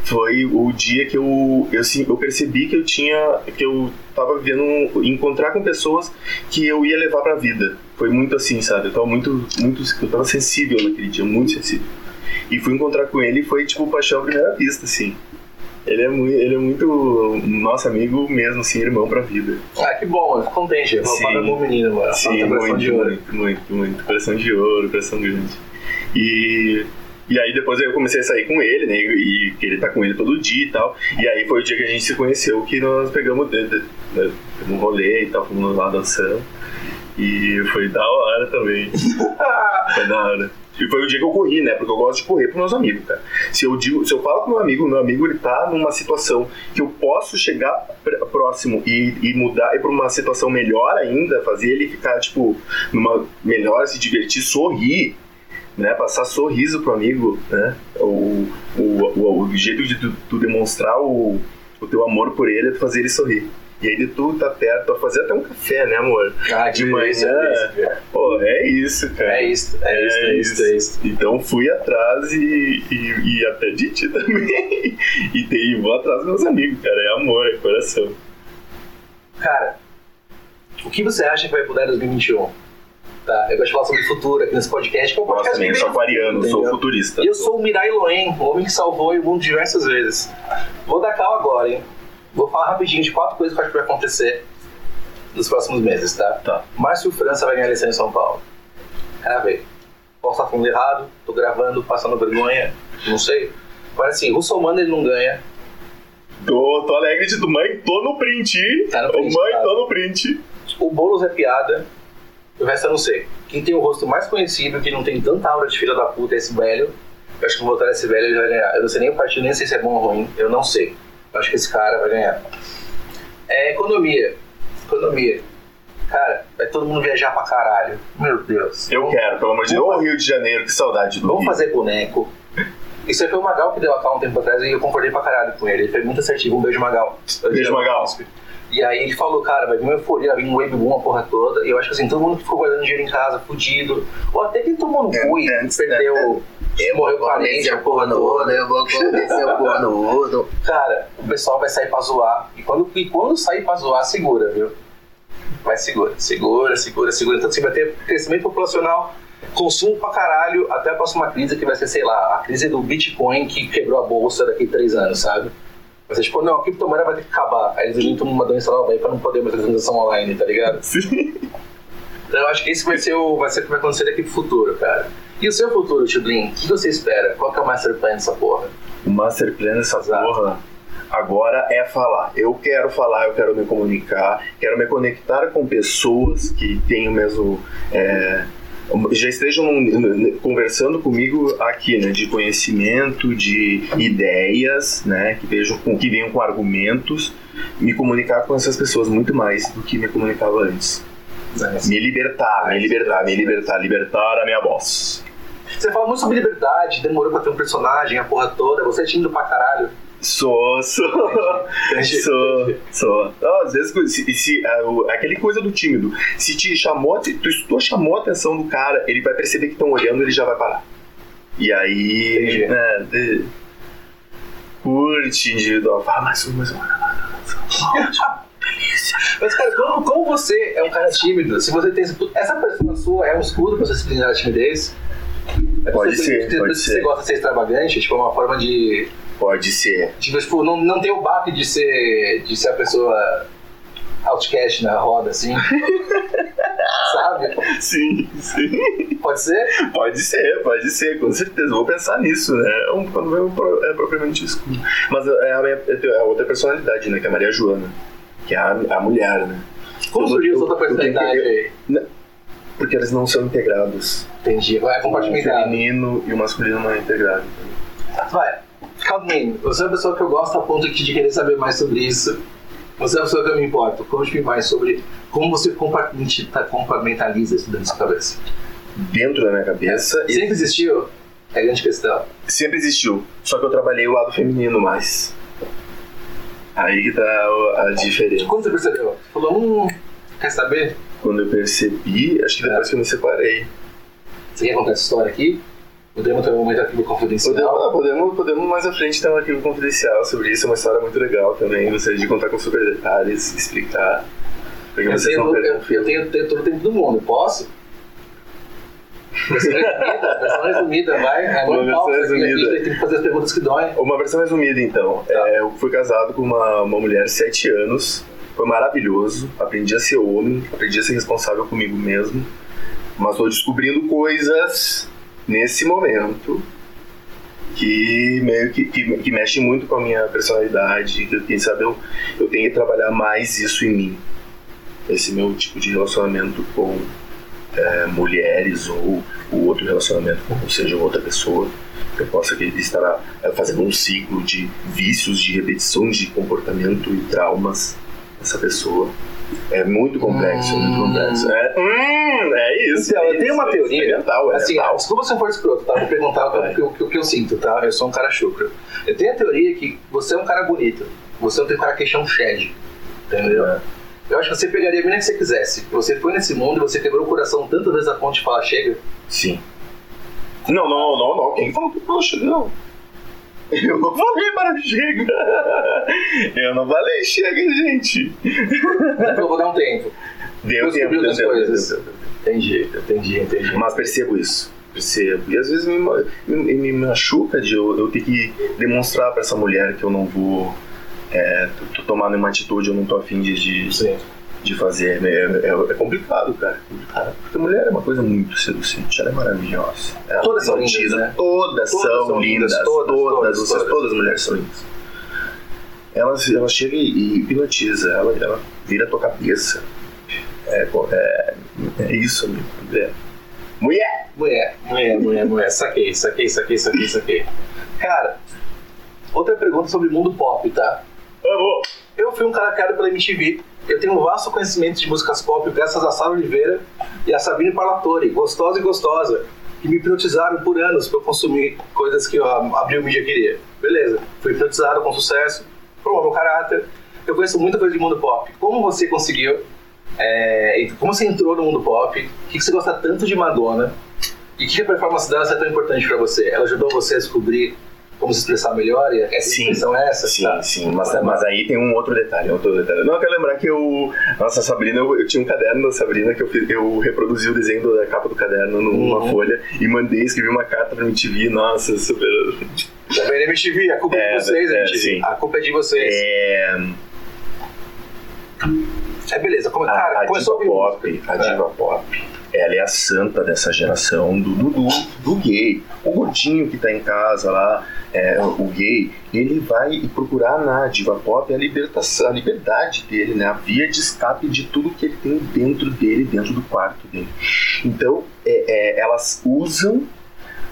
foi o dia que eu, eu, eu percebi que eu tinha. que eu tava vivendo. encontrar com pessoas que eu ia levar pra vida. Foi muito assim, sabe? Eu tava muito. muito eu tava sensível naquele dia, muito sensível. E fui encontrar com ele e foi tipo paixão à primeira vista, assim. Ele é muito, ele é muito nosso amigo mesmo, assim, irmão pra vida. Ah, que bom, mano. Fico contente. Sim. falo bom menino, mano. Sim, Falta coração muito, de ouro. muito, muito, muito. Coração de ouro, coração grande. E, e aí depois eu comecei a sair com ele, né? E que ele tá com ele todo dia e tal. E aí foi o dia que a gente se conheceu que nós pegamos de, de, né, um rolê e tal, fomos lá dançando. E foi da hora também. Foi da hora. E foi o dia que eu corri, né? Porque eu gosto de correr pros meus amigos, cara. Se eu, digo, se eu falo com meu amigo, meu amigo ele tá numa situação que eu posso chegar pr- próximo e, e mudar e pra uma situação melhor ainda, fazer ele ficar, tipo, numa melhor, se divertir, sorrir, né? Passar sorriso pro amigo, né? O, o, o, o jeito de tu, tu demonstrar o, o teu amor por ele é tu fazer ele sorrir. E aí de tu tá perto, fazer até um café, né, amor? Ah, De manhã. Pô, é isso, cara. É isso, é isso, é isso, é isso. Então fui atrás e, e, e até de ti também. E, tem, e vou atrás dos meus amigos, cara. É amor, é coração. Cara, o que você acha que vai mudar em 2021? Tá, eu gosto de falar sobre o futuro aqui nesse podcast, que é um podcast também, eu sou aquariano, sou futurista. E eu sou o Mirai Loen, o homem que salvou o mundo diversas vezes. Vou dar cal agora, hein? Vou falar rapidinho de quatro coisas que eu acho que vai acontecer nos próximos meses, tá? Tá. Márcio França vai ganhar eleição em São Paulo. Gravei. Posso estar falando errado, tô gravando, passando vergonha, não sei. Mas assim, Russomano ele não ganha. Tô, tô alegre de tu, mãe, tô no print. Tá no print, mãe, tá. tô no print. O Boulos é piada. O resto eu não sei. Quem tem o rosto mais conhecido, que não tem tanta aura de filha da puta, é esse velho. Eu acho que vou votar nesse velho ele vai ganhar. Eu não sei nem o partido, nem sei se é bom ou ruim. Eu não sei. Eu acho que esse cara vai ganhar. É economia. Economia. Cara, vai todo mundo viajar pra caralho. Meu Deus. Eu Vamos- quero, pelo amor de Deus. Vamos Ô, Rio de Janeiro, que saudade do Vamos Rio. fazer boneco. Isso aí foi o Magal que deu a um tempo atrás e eu concordei pra caralho com ele. Ele foi muito assertivo. Um beijo, Magal. Beijo, Magal. E aí ele falou, cara, vai vir uma euforia, vai vir um wave boom a porra toda. E eu acho que assim, todo mundo que ficou guardando dinheiro em casa, fudido. Ou até quem tomou no cu e é, perdeu. Morreu parente, a porra toda. eu vou convencer o cornudo. Cara, o pessoal vai sair pra zoar. E quando, e quando sair pra zoar, segura, viu? Vai segura, segura, segura, segura. Então assim, vai ter crescimento populacional, consumo pra caralho, até a próxima crise que vai ser, sei lá, a crise do Bitcoin que quebrou a bolsa daqui a três anos, sabe? Ser tipo, não, a criptomoeda vai ter que acabar. Aí eles inventam uma doença nova aí pra não poder mais fazer transação online, tá ligado? Sim. Então eu acho que esse vai ser o, vai ser o que vai acontecer daqui pro futuro, cara. E o seu futuro, Tidlin? O que você espera? Qual que é o master plan dessa porra? O master plan dessa Exato. porra agora é falar. Eu quero falar, eu quero me comunicar, quero me conectar com pessoas que têm o mesmo. é, já estejam conversando comigo aqui, né, de conhecimento, de ideias, né, que vejam com que venham com argumentos, me comunicar com essas pessoas muito mais do que me comunicava antes. Me libertar, me libertar, me libertar, libertar a minha voz. Você fala muito sobre liberdade, demorou pra ter um personagem, a porra toda, você é tímido pra caralho. Sou, sou, Entendi. sou, sou. Não, às vezes, se, se, ah, o- aquele coisa do tímido, se te chamou, se tu, se tu chamou a atenção do cara, ele vai perceber que estão olhando ele já vai parar. E aí, Entendi. né, de- curte individual, fala mais um, mais um. Delícia. Mas, cara, como, como você é um cara tímido, se você tem. Essa pessoa sua é um escudo pra você se blindar da timidez? É por Pode isso ser, por pode isso que ser. Você gosta de ser extravagante, tipo, é uma forma de. Pode ser. Tipo, tipo, não, não ter o baque de ser, de ser a pessoa outcast na roda, assim. Sabe? Sim, sim. Pode ser? Pode ser, pode ser, com certeza. Vou pensar nisso, né? É um- Quando é, pro- é propriamente escuro. Mas é a, minha, é a outra personalidade, né? Que é a Maria Joana. Que é a, a mulher, né? Como surgiu essa outra personalidade aí? Porque eles não são integrados. Entendi. Vai O compartimentado. feminino e o masculino não é integrado. Vai. Calmin, você é uma pessoa que eu gosto a ponto de querer saber mais sobre isso. Você é uma pessoa que eu me importo. Conte-me mais sobre como você compartimenta- compartimentaliza isso dentro da sua cabeça. Dentro da minha cabeça, Sempre existiu? É a grande questão. sempre existiu. Só que eu trabalhei o lado feminino mais. Aí que tá a diferença. Quando você percebeu? Falou, hum, quer saber? Quando eu percebi, acho que depois É. que eu me separei. Você quer contar essa história aqui? Podemos ter um momento aqui do confidencial. Podemos, podemos, podemos mais à frente ter um arquivo confidencial sobre isso, é uma história muito legal também. Gostaria de contar com super detalhes, explicar. Porque Eu vocês tenho, não eu, eu tenho, tenho todo o tempo do mundo, posso? Versão resumida, versão resumida, vai. É Uma versão resumida. tem que fazer as perguntas que doem. Uma versão resumida, então. É, eu fui casado com uma, uma mulher de 7 anos. Foi maravilhoso. Aprendi a ser homem, aprendi a ser responsável comigo mesmo. Mas estou descobrindo coisas nesse momento que meio que, que, que mexem muito com a minha personalidade. Que, quem sabe eu, eu tenho que trabalhar mais isso em mim. Esse meu tipo de relacionamento com é, mulheres ou o outro relacionamento com seja outra pessoa que eu possa estar é, fazendo um ciclo de vícios, de repetições de comportamento e traumas dessa pessoa. É muito complexo, muito complexo. É, hum, é isso. Então, é eu tenho uma é teoria, É mental, é Assim, mental. desculpa se eu for escroto, tá? Vou perguntar o que, que- que eu sinto, tá? Eu sou um cara chucro. Eu tenho a teoria que você é um cara bonito. Você não tem um cara queixão shed. Entendeu? É. Eu acho que você pegaria a menina que você quisesse. Você foi nesse mundo e você quebrou o coração tantas vezes a ponto de falar, chega. Sim. Não, não, não, não. Quem falou que poxa, não. Eu não falei para chega. Eu não falei chega, gente. Eu vou dar um tempo. Deu Eu tempo, deu deu coisas. deu. Entendi, entendi, entendi. Mas percebo isso. Percebo. E às vezes me, me, me machuca de eu, eu ter que demonstrar pra essa mulher que eu não vou é, tomar nenhuma atitude, eu não tô afim de, de. De fazer. É, é- é complicado, cara. é complicado. Porque mulher é uma coisa muito seducente, ela é maravilhosa. Ela Todas são lindas, né? Todas, Todas são, são lindas, lindas. todas, Todas, todas, vocês- todas. todas as mulheres são lindas. Ela, ela chega e hipnotiza, ela, ela vira a tua cabeça. É, é, é isso, amigo. É. Mulher! Mulher, mulher, mulher, mulher. Saquei, saquei, saquei, saquei, saquei. Cara, outra pergunta sobre mundo pop, tá? Amor! Eu fui um cara criado pela MTV. Eu tenho um vasto conhecimento de músicas pop graças a Sara Oliveira e a Sabine Parlatore, gostosa e gostosa, que me hipnotizaram por anos eu consumir coisas que eu abri o mídia queria. Beleza, fui hipnotizado com sucesso, formou meu caráter. Eu conheço muita coisa de mundo pop. Como você conseguiu? é, como você entrou no mundo pop? O que você gosta tanto de Madonna? E que a performance dela é tão importante pra você? Ela ajudou você a descobrir como se expressar melhor? E a Sim. expressão é essa? Sim, tá? sim, mas, mas aí tem um outro detalhe, um outro detalhe. Não, eu quero lembrar que eu. Nossa, a Sabrina, eu, eu tinha um caderno da Sabrina que eu, eu reproduzi o desenho da capa do caderno numa Uhum. folha e mandei, escrevi uma carta pra MTV, nossa, super. Na MTV, a culpa é, É, de vocês, é, MTV. sim. A culpa é de vocês. É, É, beleza, como, a, cara, a começou diva a pop, a diva pop, ela é a santa dessa geração do, do, do, gay. O gordinho que tá em casa lá, é, o gay, ele vai procurar na diva pop a libertação, a liberdade dele, né? A via de escape de tudo que ele tem dentro dele, dentro do quarto dele. Então, é, é, elas usam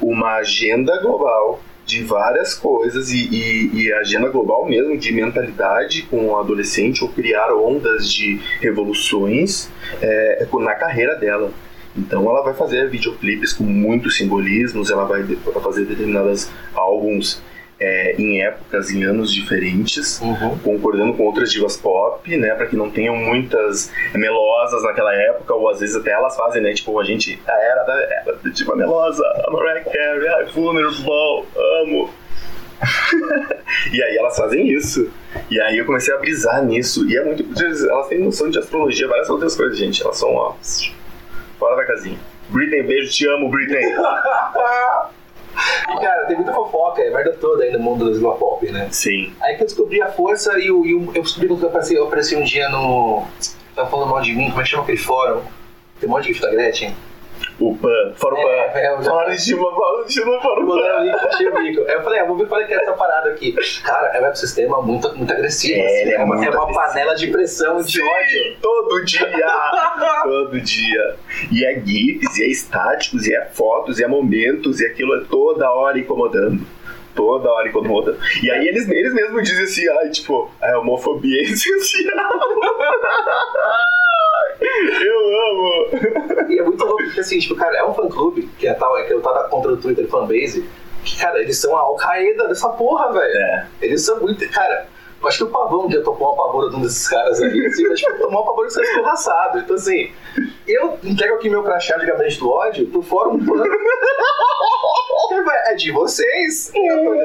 uma agenda global de várias coisas e, e, e agenda global mesmo de mentalidade com o adolescente ou criar ondas de revoluções é, na carreira dela. Então ela vai fazer videoclipes com muitos simbolismos, ela vai fazer determinados álbuns é, em épocas, em anos diferentes, Uhum. concordando com outras divas pop, né, para que não tenham muitas melosas naquela época, ou às vezes até elas fazem, né, tipo, a gente, a era da, era da diva melosa, a Mariah Carey, ai, Vulnerable, amo. e aí elas fazem isso. E aí eu comecei a brisar nisso. E é muito. Elas têm noção de astrologia, várias outras coisas, gente. Elas são, ó. Fora da casinha. Britney, beijo, te amo, Britney. Cara, tem muita fofoca, é merda toda aí no mundo das Zilla Pop, né? Sim. Aí que eu descobri a força e, o, e o- eu descobri que eu apareci, eu apareci um dia no. Tava falando mal de mim, como é que chama aquele fórum? Tem um monte de da Gretchen. O Pan. Fora o É, Pan. é, já- Fora de uma, fora de uma, fora o Mandaram o link, eu falei, ah, vou ver qual é que é essa parada aqui. Cara, é um ecossistema muito, muito agressivo. É, assim, ele é uma, é uma panela de pressão e de ódio. Todo dia! todo dia. E é GIFs, e é estáticos, e é fotos, e é momentos, e aquilo é toda hora incomodando. Toda hora incomodando. E aí eles, eles mesmos dizem assim, ai, tipo, a homofobia é essencial. Eu amo! E é muito louco, porque assim, tipo, cara, é um fã-clube, que é tal, é que eu tava contra o Twitter fanbase, que, cara, eles são a Al-Qaeda dessa porra, velho. É. Eles são muito. Cara, eu acho que o pavão dia tomou uma pavora de um desses caras aí, assim, mas tipo, tomou uma pavora você ficou escorraçado. Então, assim, eu entrego aqui meu crachá de gabinete do ódio pro fórum plano. É de vocês. Eu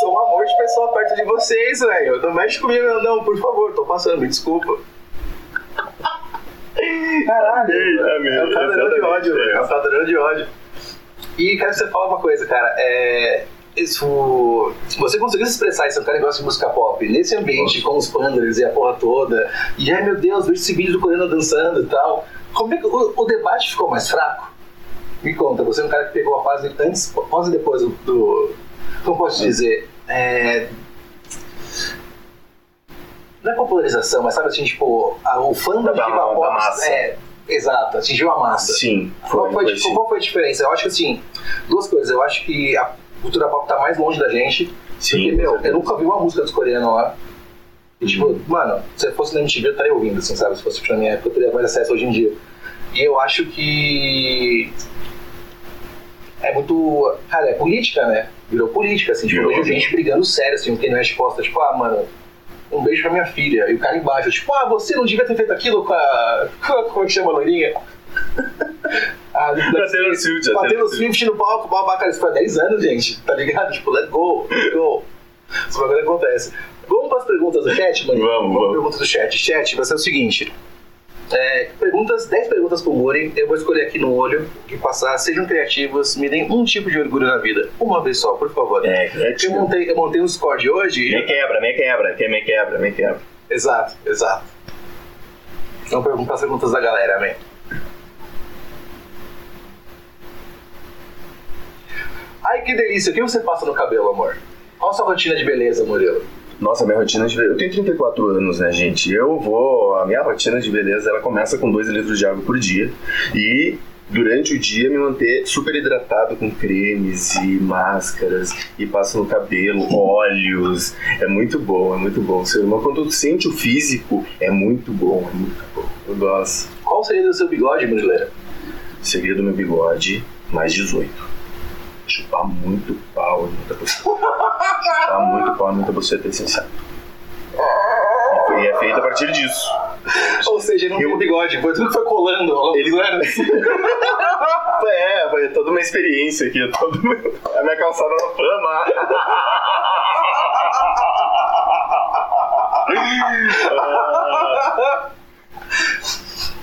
sou um amor de pessoa perto de vocês, velho. Não mexe comigo, não, por favor, tô passando, me desculpa. Caralho, É, é um caldeirão de ódio, velho. É um caldeirão de ódio. E quero que você fale uma coisa, cara. É. Isso. Você conseguir se expressar e ser um cara que gosta de música pop nesse ambiente com os panders e a porra toda, e ai meu Deus, vejo esse vídeo do Coreano dançando e tal, como é que o, o debate ficou mais fraco? Me conta, você é um cara que pegou a fase antes, pós e depois do. do como posso dizer? É, não é popularização, mas sabe assim, tipo, a, o fã da Da- diva da pop. massa. É, exato, atingiu a massa. Sim, Qual foi, foi, foi tipo, qual foi a diferença? Eu acho que assim, duas coisas. Eu acho que a cultura pop tá mais longe da gente. Sim, porque, meu, eu nunca vi uma música dos coreanos lá. E, tipo, mano, se eu fosse na MTV eu estaria ouvindo, assim, sabe? Se fosse pra minha época, eu teria mais acesso hoje em dia. E eu acho que. É muito. Cara, é política, né? Virou política, assim. Tipo, eu vejo gente brigando sério, assim, quem não é posta, tipo, ah, mano, um beijo pra minha filha. E o cara embaixo, tipo, ah, você não devia ter feito aquilo com a. Como é que chama a loirinha? Ah, Taylor Swift, já Batendo Taylor Swift no palco, babaca, isso foi há 10 anos, gente, tá ligado? Tipo, let go, let go. Esse bagulho acontece. Vamos para as perguntas do chat, mano? Vamos, vamos. perguntas do chat. Chat, vai ser o seguinte. É, perguntas, 10 perguntas pro Muri, eu vou escolher aqui no olho e passar, sejam criativos, me deem um tipo de orgulho na vida. Uma vez só, por favor. É, Porque eu criativo. montei, eu montei um score de hoje. Me quebra, me quebra, que me quebra, me quebra. Exato, exato. Vamos perguntar as perguntas da galera, amém. Ai, que delícia. O que você passa no cabelo, amor? Qual a sua rotina de beleza, Murilo? Nossa, minha rotina de beleza. Eu tenho 34 anos, né, gente? Eu vou. A minha rotina de beleza ela começa com 2 litros de água por dia. E durante o dia me manter super hidratado com cremes e máscaras. E passo no cabelo, óleos. É muito bom, é muito bom. Seu irmão, quando tu sente o físico, é muito bom, é muito bom. Eu gosto. Qual seria o seu bigode, Murileira? Segredo do meu bigode, mais 18. Chupar muito pau e muita buceta. Chupar muito pau e muita buceta é essencial. E é feito a partir disso. Ou seja, não tem bigode, foi tudo que foi colando ao longo dos anos. É, foi toda uma experiência aqui. Toda. A minha calçada na fama.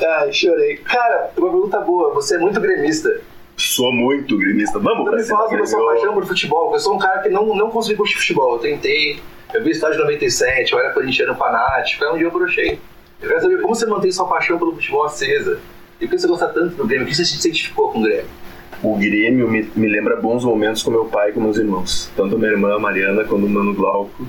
Ai, chorei. Cara, uma pergunta boa. Você é muito gremista. Sou muito gremista. Vamos Não me fala sobre a sua Grêmio. paixão por futebol. Eu sou um cara que não, não consegui curtir futebol. Eu tentei, eu vi estádio 97, eu era corintiano fanático. Aí um dia eu brochei. Eu quero saber como você mantém sua paixão pelo futebol acesa. E por que você gosta tanto do Grêmio? O que você se identificou com o Grêmio? O Grêmio me, me lembra bons momentos com meu pai e com meus irmãos. Tanto minha irmã Mariana quanto o Mano Glauco.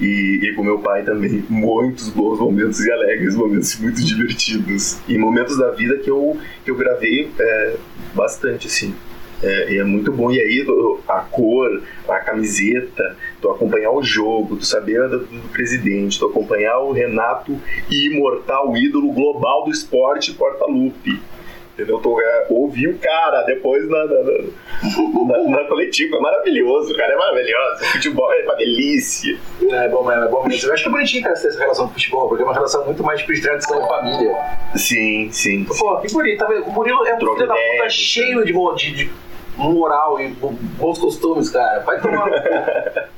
E, e com meu pai também. Muitos bons momentos e alegres, momentos muito divertidos. E momentos da vida que eu, que eu gravei é, bastante, assim. É, e é muito bom. E aí, a cor, a camiseta, tu acompanhar o jogo, tu saber do, do presidente, tu acompanhar o Renato imortal, ídolo global do esporte, Porta-Lupe. Entendeu? Tu, é, ouvir o cara depois na, na, na, na- coletiva. É maravilhoso, o cara é maravilhoso. O futebol é uma delícia. É bom mesmo, é bom mesmo. Eu acho que é bonitinho, cara, ter essa relação com o futebol, porque é uma relação muito mais tipo, de tradição e família. Sim, sim. Pô, que bonito. Tá vendo? O Murilo é um filho da puta cheio de, de, de moral e bo- bons costumes, cara. Vai tomar.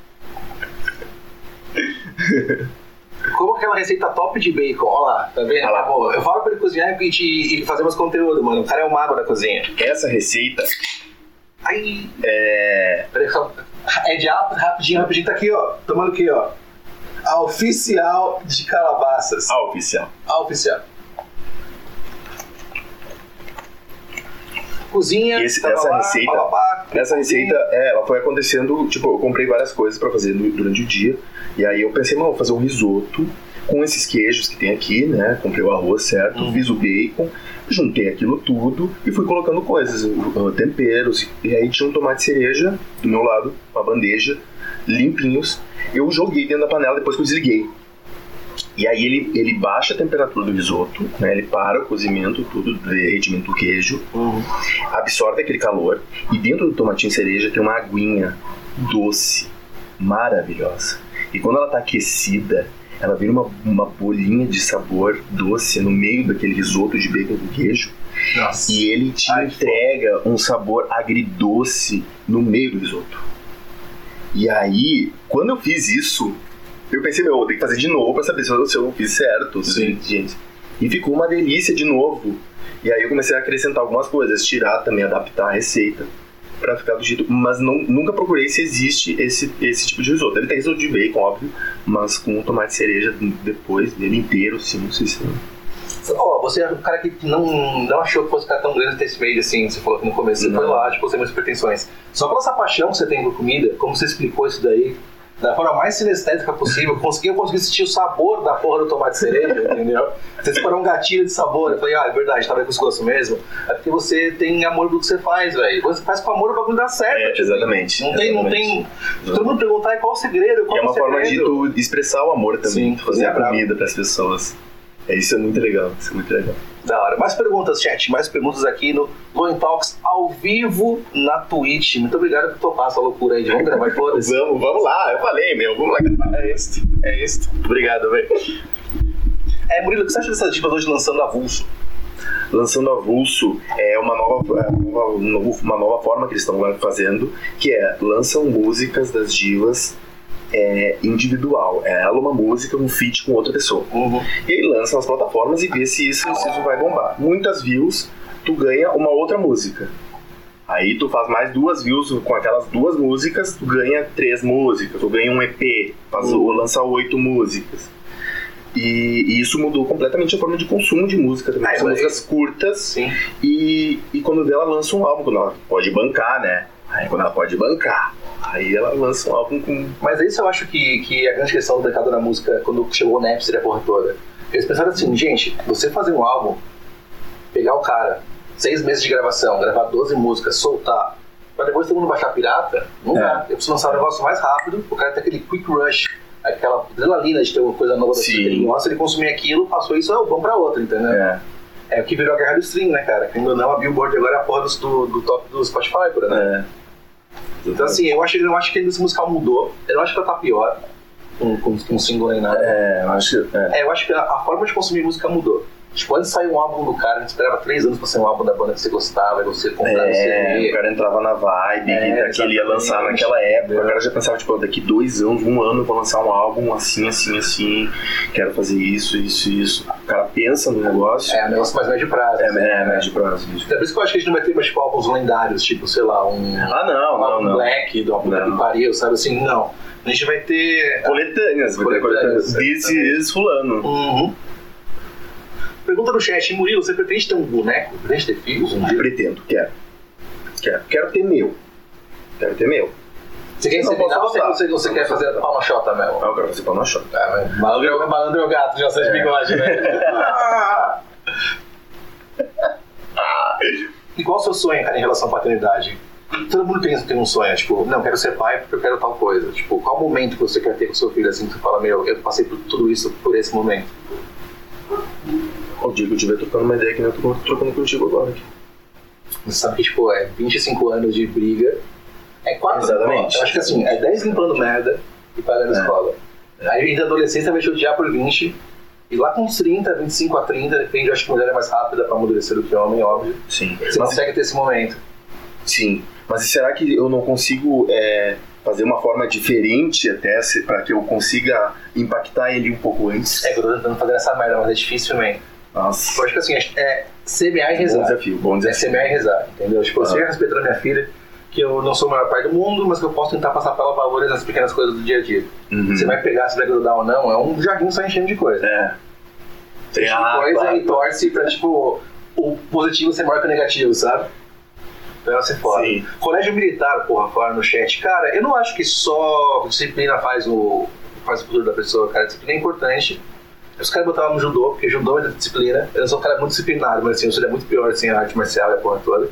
Como aquela receita top de bacon, ó lá, tá vendo? Lá. Pô, Eu falo pra ele cozinhar e, te- e fazer mais conteúdo, mano. O cara é o mago da cozinha. Essa receita Aí, é. peraí, só. É de rapidinho, rapidinho, tá aqui, ó. Tomando aqui, ó. A oficial de calabaças. A oficial. A oficial. Cozinha, Esse- bababá, essa receita- bababá, Essa receita, é, ela foi acontecendo, tipo, eu comprei várias coisas pra fazer durante o dia. E aí eu pensei, mano, vou fazer um risoto com esses queijos que tem aqui, né? Comprei o arroz certo, Uhum. fiz o bacon, juntei aquilo tudo e fui colocando coisas, temperos. E aí tinha um tomate cereja do meu lado, uma bandeja, limpinhos. Eu joguei dentro da panela depois que eu desliguei. E aí ele, ele baixa a temperatura do risoto, né? Ele para o cozimento, tudo, o derretimento do queijo Uhum. absorve aquele calor e dentro do tomatinho cereja tem uma aguinha doce, maravilhosa. E quando ela tá aquecida, ela vira uma, uma bolinha de sabor doce no meio daquele risoto de bacon com queijo Nossa. e ele te Ai, entrega um sabor agridoce no meio do risoto. E aí, quando eu fiz isso, eu pensei, meu, eu ter que fazer de novo pra saber se eu, se eu fiz certo. Sim. ingredientes. E ficou uma delícia de novo. E aí eu comecei a acrescentar algumas coisas, tirar também, adaptar a receita pra ficar do jeito. Mas não, nunca procurei se existe esse, esse tipo de risoto. Ele tem risoto de bacon, óbvio, mas com tomate cereja depois dele inteiro, sim, não sei se. Ó, você é um cara que não, não achou que fosse ficar tão grande ter esse meio assim, você falou que no começo você Não. foi lá, tipo, sem muitas pretensões. Só pela essa paixão que você tem por comida, como você explicou isso daí, da forma mais sinestésica possível, consegui, eu consegui sentir o sabor da porra do tomate cereja, entendeu? Você disparou um gatilho de sabor, eu falei, ah, é verdade, tava com esse gosto mesmo. É porque você tem amor pelo que você faz, velho. Você faz com amor o bagulho dá certo. É, exatamente. Não tem, não exatamente. tem. Todo mundo perguntar qual o segredo, qual E é uma forma de tu expressar o amor também, Sim, fazer cozinhar a comida pras pessoas. É, isso é muito legal, isso é muito legal. Da hora. Mais perguntas, chat. Mais perguntas aqui no Loen Talks ao vivo na Twitch. Muito obrigado por topar essa loucura aí de vamos gravar todas. Vamos, vamos lá, eu falei, meu, vamos lá gravar. É isso, é isso. Obrigado, velho. É, Murilo, o que você acha dessas divas hoje lançando avulso? Lançando avulso é uma nova, é uma, nova- uma nova forma que eles estão fazendo, que é lançam músicas das divas é, individual. É ela uma música, um feat com outra pessoa. Uhum. E aí lança nas plataformas e vê se isso, se isso vai bombar. Muitas views, tu ganha uma outra música. Aí tu faz mais duas views com aquelas duas músicas, tu ganha três músicas, tu ganha um EP, faz, Uhum. ou lança oito músicas. E, e isso mudou completamente a forma de consumo de música também. Ah, São mas- músicas curtas Sim. e, e quando vê ela lança um álbum, quando ela pode bancar, né? Aí quando ela pode bancar, aí ela lança um álbum com. Mas é isso eu acho que, que a grande questão do mercado da música, quando chegou o Napster e a porra toda. Eles pensaram assim, gente, você fazer um álbum, pegar o cara, seis meses de gravação, gravar 12 músicas, soltar, pra depois todo mundo baixar pirata, não É. dá. Eu preciso lançar um negócio mais rápido, o cara tem aquele quick rush, aquela adrenalina de ter uma coisa nova da Sim. que ele gosta, ele consumir aquilo, passou isso, ah, vamos pra outra, entendeu? É, É o que virou a guerra do stream, né, cara? Quando não, a Billboard agora é a porra do, do top do Spotify, por exemplo. é. Então, assim, eu acho, eu acho que a indústria musical mudou. Eu não acho que ela tá pior com, com, com single nem nada. É, eu acho que. É. É, eu acho que a, a forma de consumir música mudou. Tipo, antes saiu um álbum do cara, a gente esperava três anos pra ser um álbum da banda que você gostava, e você comprar no É, o CD. cara entrava na vibe É, que ele ia lançar naquela época. O cara já pensava, tipo, daqui dois anos, um ano, eu vou lançar um álbum assim, assim, assim. Quero fazer isso, isso, isso. O cara pensa no negócio. É, um negócio mais médio prazo. É, assim. é, médio prazo. É por isso que eu acho que a gente não vai ter mais tipo, álbuns lendários, tipo, sei lá, um, Ah, não, um não, não. Black do álbum Não. que pariu, sabe assim? Não. A gente vai ter. Coletâneas, vai ter Coletâneas. This is fulano. Uhum. Pergunta no chat, Murilo, você pretende ter um boneco? Pretende ter filhos um dia? Pretendo, quero. Quero. Quero ter meu. Quero ter meu. Você quer Não inseminar ou você, você, você quer fazer a palma chota mesmo? Ah, eu quero fazer pau na chota. Ah, mas malandro, malandro é o gato, já sei de É. bigode, né? e qual o seu sonho, cara, em relação à paternidade? Todo mundo tem, tem um sonho, tipo, não, quero ser pai porque eu quero tal coisa. Tipo, qual momento que você quer ter com seu filho assim que você fala, meu, eu passei por tudo isso por esse momento? O dia que eu estiver trocando uma ideia que nem eu tô trocando contigo agora. aqui. Você sabe que, tipo, é 25 anos de briga. É 4 Exatamente. Eu acho que assim, é 10 limpando merda e pagando É. escola. Aí ainda adolescência vai odiar por 20. E lá com uns 30, 25 a 30, depende, eu acho que mulher é mais rápida pra amadurecer do que homem, óbvio. Sim. Você Mas, consegue ter esse momento. Sim. Mas será que eu não consigo é, fazer uma forma diferente até para que eu consiga impactar ele um pouco antes? É que eu tô tentando fazer essa merda, mas é difícil também. Nossa. Eu acho que assim, é semear e Bom rezar. desafio, bom É desafio. semear e rezar, entendeu? Tipo, eu Ah. respeitando a minha filha, que eu não sou o maior pai do mundo, mas que eu posso tentar passar para ela valores nas pequenas coisas do dia a dia. Uhum. Você vai pegar se vai grudar ou não, é um jardim só enchendo de coisa. É. Enche de Ah, coisa e torce pra, tipo, o positivo ser maior que o negativo, sabe? Então ser foda. Sim. Colégio militar, porra, fora no chat. Cara, eu não acho que só disciplina faz o, faz o futuro da pessoa, cara. Disciplina é importante. Os caras botavam no judô, porque judô é disciplina. Eu sou um cara muito disciplinado, mas assim, eu seria muito pior assim, a arte marcial e a porra toda.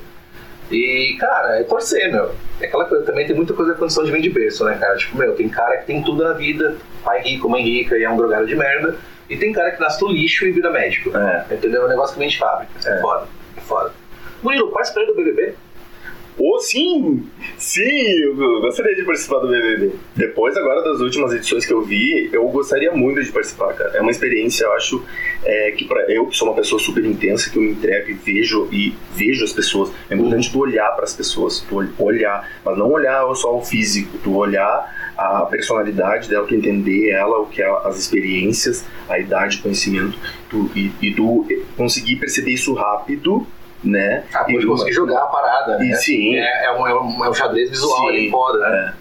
E, cara, é torcer, meu. É aquela coisa, também tem muita coisa da condição de vir de berço, né, cara? Tipo, meu, tem cara que tem tudo na vida, pai rico, mãe rica e é um drogado de merda. E tem cara que nasce do lixo e vira médico. É. Entendeu? É um negócio que vem de fábrica. É, É. foda. É foda. Murilo, participei do BBB? Oh, sim! Sim, eu gostaria de participar do BBB. Depois, agora, das últimas edições que eu vi, eu gostaria muito de participar, cara. É uma experiência, eu acho, é, que pra eu, que sou uma pessoa super intensa, que eu me entrego e vejo, e vejo as pessoas. É importante tu olhar para as pessoas, tu ol- olhar, mas não olhar só o físico, tu olhar a personalidade dela, tu entender ela, o que é as experiências, a idade, o conhecimento, tu, e, e tu conseguir perceber isso rápido, né? Ah, E conseguir jogar a parada, né? E sim. É, é, um, é, um, é um xadrez visual Sim. ali foda, né?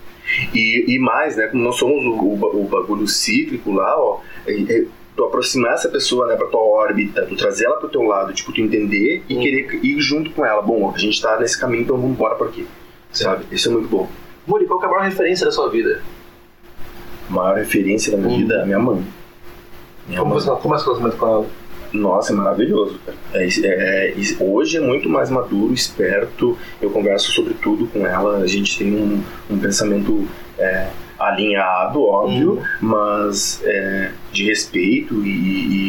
E, e mais, né? Como nós somos o, o, o bagulho cíclico lá, ó, é, é, tu aproximar essa pessoa, né, pra tua órbita, tu trazer ela pro teu lado, tipo, tu entender e Hum. querer ir junto com ela. Bom, a gente tá nesse caminho, então vamos embora por aqui. Sabe? Isso é muito bom. Muri, qual que é a maior referência da sua vida? A maior referência da minha Hum. vida é a minha mãe. Minha Como mãe. você como é seu relacionamento com ela? Nossa, é maravilhoso. É, é, é, hoje é muito mais maduro, esperto. Eu converso sobre tudo com ela. A gente tem um, um pensamento é, alinhado, óbvio, mas é, de respeito e,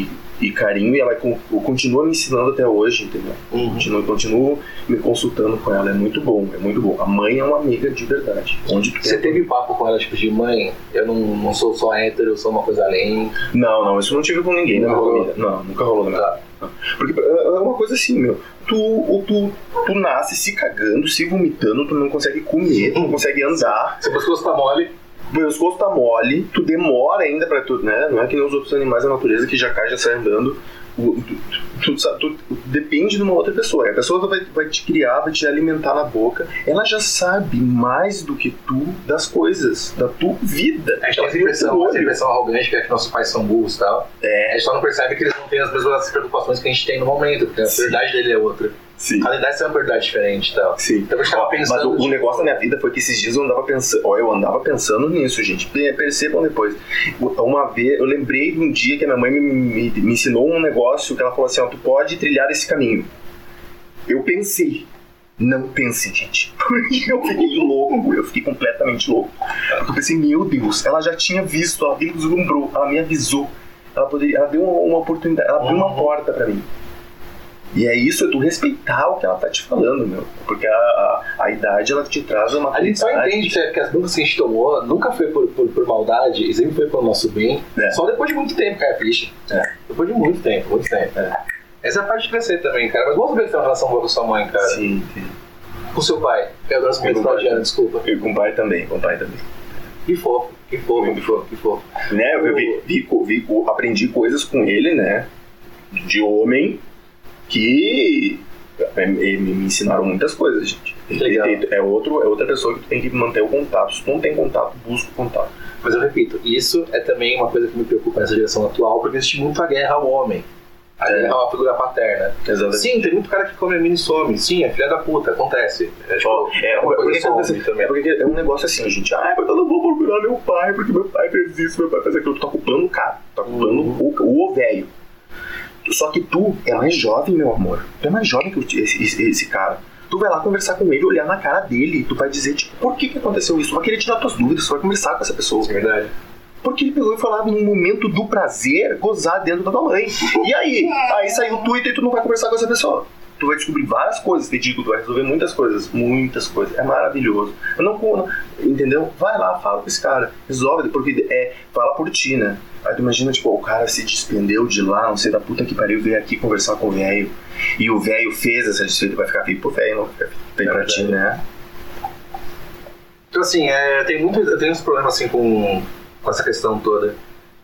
e- e carinho. E ela con- continua me ensinando até hoje, entendeu? Continuo, continuo me consultando com ela. É muito bom, é muito bom. A mãe é uma amiga de verdade. Onde tu Você teve papo com ela, tipo, de mãe, eu não, não sou só hétero, eu sou uma coisa além. Não, não, isso eu não tive com ninguém na minha Não rolou? família. Não, nunca rolou na minha Tá. Porque é uma coisa assim, meu. Tu, tu, tu nasce se cagando, se vomitando, tu não consegue comer, tu não consegue andar, você tá mole, o pescoço tá mole, tu demora ainda pra tu, né? Não é que nem os outros animais da natureza que já cai, já sai andando. Tu, tu, tu tu- depende de uma outra pessoa. A pessoa vai, vai te criar, vai te alimentar na boca. Ela já sabe mais do que tu das coisas, da tua vida. a gente tem essa impressão, essa impressão arrogante que é que nossos pais são burros e tal. É, A gente só não percebe que eles não têm as mesmas preocupações que a gente tem no momento, porque a prioridade dele é outra. Sim. Cada idade tem uma prioridade diferente e tal. Sim. Então a gente tava Ó, pensando. Mas o, negócio da minha vida foi que esses dias eu andava pensando. Ó, eu andava pensando nisso, gente. Pe- Percebam depois. Uma vez, eu lembrei de um dia que a minha mãe me, me, me ensinou um negócio que ela falou assim: ó, tu pode trilhar esse caminho. Eu pensei. Não pensem, gente. Porque eu fiquei louco, eu fiquei completamente louco. Eu pensei, meu Deus, ela já tinha visto, ela vislumbrou, ela me avisou. Ela, poderia, ela deu uma, uma oportunidade, ela abriu uma Uhum. porta pra mim. E é isso, é tu respeitar o que ela tá te falando, meu. Porque a, a, a idade, ela te traz uma A gente só entende que, as dúvidas que a gente tomou nunca foi por, por, por maldade, e sempre foi pelo nosso bem. É. Só depois de muito tempo, cara, ficha. É. Depois de muito tempo, muito tempo. Essa é a parte de crescer também, cara. Mas vamos ver que tem uma relação boa com sua mãe, cara. Sim, sim. Com seu pai. Eu adoro esse momento Com o pai. fraudiano, desculpa. E com o pai também, com o pai também. Que fofo, que fofo, que fofo, que fofo. Né, eu vi, vi, vi- aprendi coisas com ele, né? De homem que é, me, ensinaram muitas coisas, gente. Legal. É, outro, é outra pessoa que tu tem que manter o contato. Se tu não tem contato, busca o contato. Mas eu repito, isso é também uma coisa que me preocupa nessa geração atual, porque existe muito a guerra ao homem. A É. guerra é uma figura paterna. Exatamente. Sim, tem muito cara que come a mini some. Sim, é filha da puta, acontece. É, tipo, Ó, é, uma porque coisa acontece- também. é porque é um negócio assim, gente. Ah, mas eu não vou procurar meu pai, porque meu pai fez isso, meu pai fez aquilo. Tu tá culpando o cara, tá culpando Uhum. o, o velho. Só que tu é mais jovem, meu amor. Tu é mais jovem que o- esse, esse, esse cara. Tu vai lá conversar com ele, olhar na cara dele, tu vai dizer, tipo, por que, que aconteceu isso? Tu vai querer tirar tuas dúvidas, tu vai conversar com essa pessoa. É verdade. Porque ele pegou e lá num momento do prazer gozar dentro da tua mãe. E aí? Aí saiu tu e tu não vai conversar com essa pessoa. Tu vai descobrir várias coisas, te digo, tu vai resolver muitas coisas, muitas coisas. É maravilhoso. Eu não, não entendeu? Vai lá, fala com esse cara, resolve, porque é, fala por ti, né? Aí tu imagina, tipo, o cara se despendeu de lá, não sei da puta que pariu, veio aqui conversar com o velho. E o velho fez essa desfeita, vai ficar feio pro velho, não fica feio pra ti, né? Então, assim, é, tem muito, tenho uns problemas assim com, com essa questão toda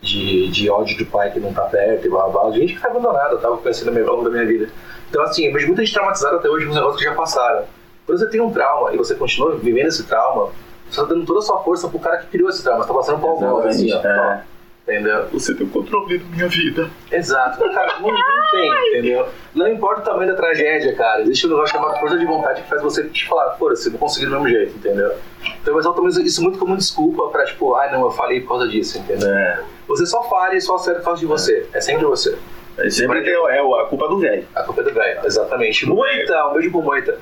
de, de ódio de pai que não tá perto e blá blá. blá. Gente que foi abandonada, eu tava conhecendo ao longo da minha vida. Então, assim, eu vejo muita gente traumatizada até hoje com os negócios que já passaram. Quando você tem um trauma e você continua vivendo esse trauma, você tá dando toda a sua força pro cara que criou esse trauma. Você tá passando por alguma coisa assim, ó. É. Entendeu? Você tem o controle da minha vida. Exato. Cara, não, não tem, entendeu? Não importa o tamanho da tragédia, cara. Existe um negócio chamado força de vontade que faz você te falar, foda-se, vou conseguir do mesmo jeito, entendeu? Então o pessoal toma isso muito como desculpa pra, tipo, ai não, eu falei por causa disso, entendeu? É. Você só falha e só acerta por causa de você. É sempre você. É sempre tem, é a culpa do velho. A culpa é do velho, exatamente. Moita, um beijo pro Moita.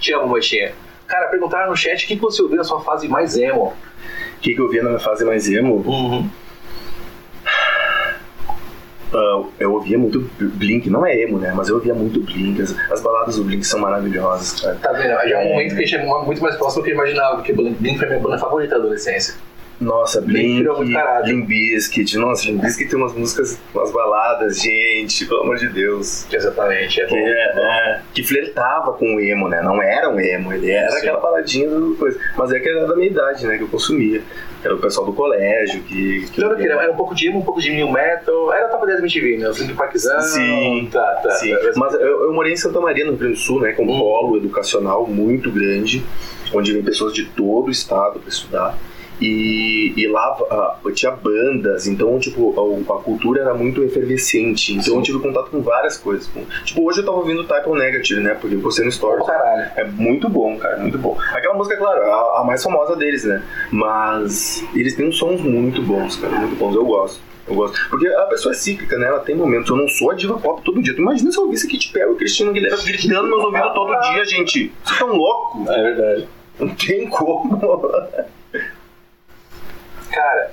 Te amo, Moitinha. Cara, perguntaram no chat o que você ouviu na sua fase mais emo. O que, que eu vi na minha fase mais emo? Uhum. Ah, eu ouvia muito Blink, não é emo, né? Mas eu ouvia muito Blink. As, as baladas do Blink são maravilhosas, cara. Tá vendo? Já é um momento que a gente é muito mais próximo do que eu imaginava, porque Blink foi minha banda favorita da adolescência. Nossa, Blink Bizkit. Nossa, Limp Bizkit tem umas músicas, umas baladas, gente, pelo amor de Deus. Exatamente, é Que, bom. é, é, que flertava com o emo, né? Não era um emo, ele era Sim. aquela baladinha do coisa. Mas é que era da minha idade, né? Que eu consumia. Era o pessoal do colégio que. que Lembra que era era um pouco de emo, um pouco de new metal, era top 10 MTV, né? Os Parkzão. Sim, tá, tá. Sim, tá. mas eu, eu morei em Santa Maria, no Rio Grande do Sul, né, com um Hum. polo educacional muito grande, onde vem pessoas de todo o estado para estudar. E, e lá ah, tinha bandas, então, tipo, a, a cultura era muito efervescente. Então eu tive contato com várias coisas. com- tipo, hoje eu tava ouvindo Type Negative, né, porque postei no Stories. Pô, caralho. É muito bom, cara, muito bom. Aquela música, claro, a, a mais famosa deles, né? Mas eles têm uns sons muito bons, cara, muito bons. Eu gosto. Eu gosto. Porque a pessoa é cíclica, né? Ela tem momentos. Eu não sou a diva pop todo dia. Tu imagina se eu ouvisse Kit Perry e Cristina Aguilera gritando meus ouvidos todo dia, gente. Vocês estão loucos? É verdade. Não tem como. Cara,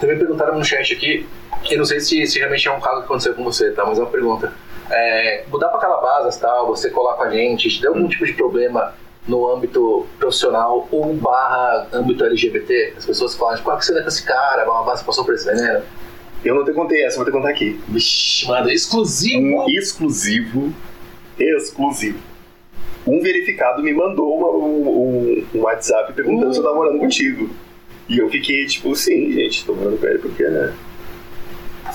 também perguntaram no chat aqui, eu não sei se, se realmente é um caso que aconteceu com você, tá? Mas é uma pergunta. É, mudar pra Calabasas, tal, você colar com a gente, te deu algum tipo de problema no âmbito profissional ou barra âmbito LGBT? As pessoas falam, tipo, ah, que você anda com esse cara, você passou por esse veneno? Eu não te contei essa, vou te contar aqui. Vixe, mano, exclusivo! Um exclusivo. Exclusivo. Um verificado me mandou uma- um, um WhatsApp perguntando se eu tava morando contigo. E eu fiquei tipo, sim, gente, tô morando com ele porque, né?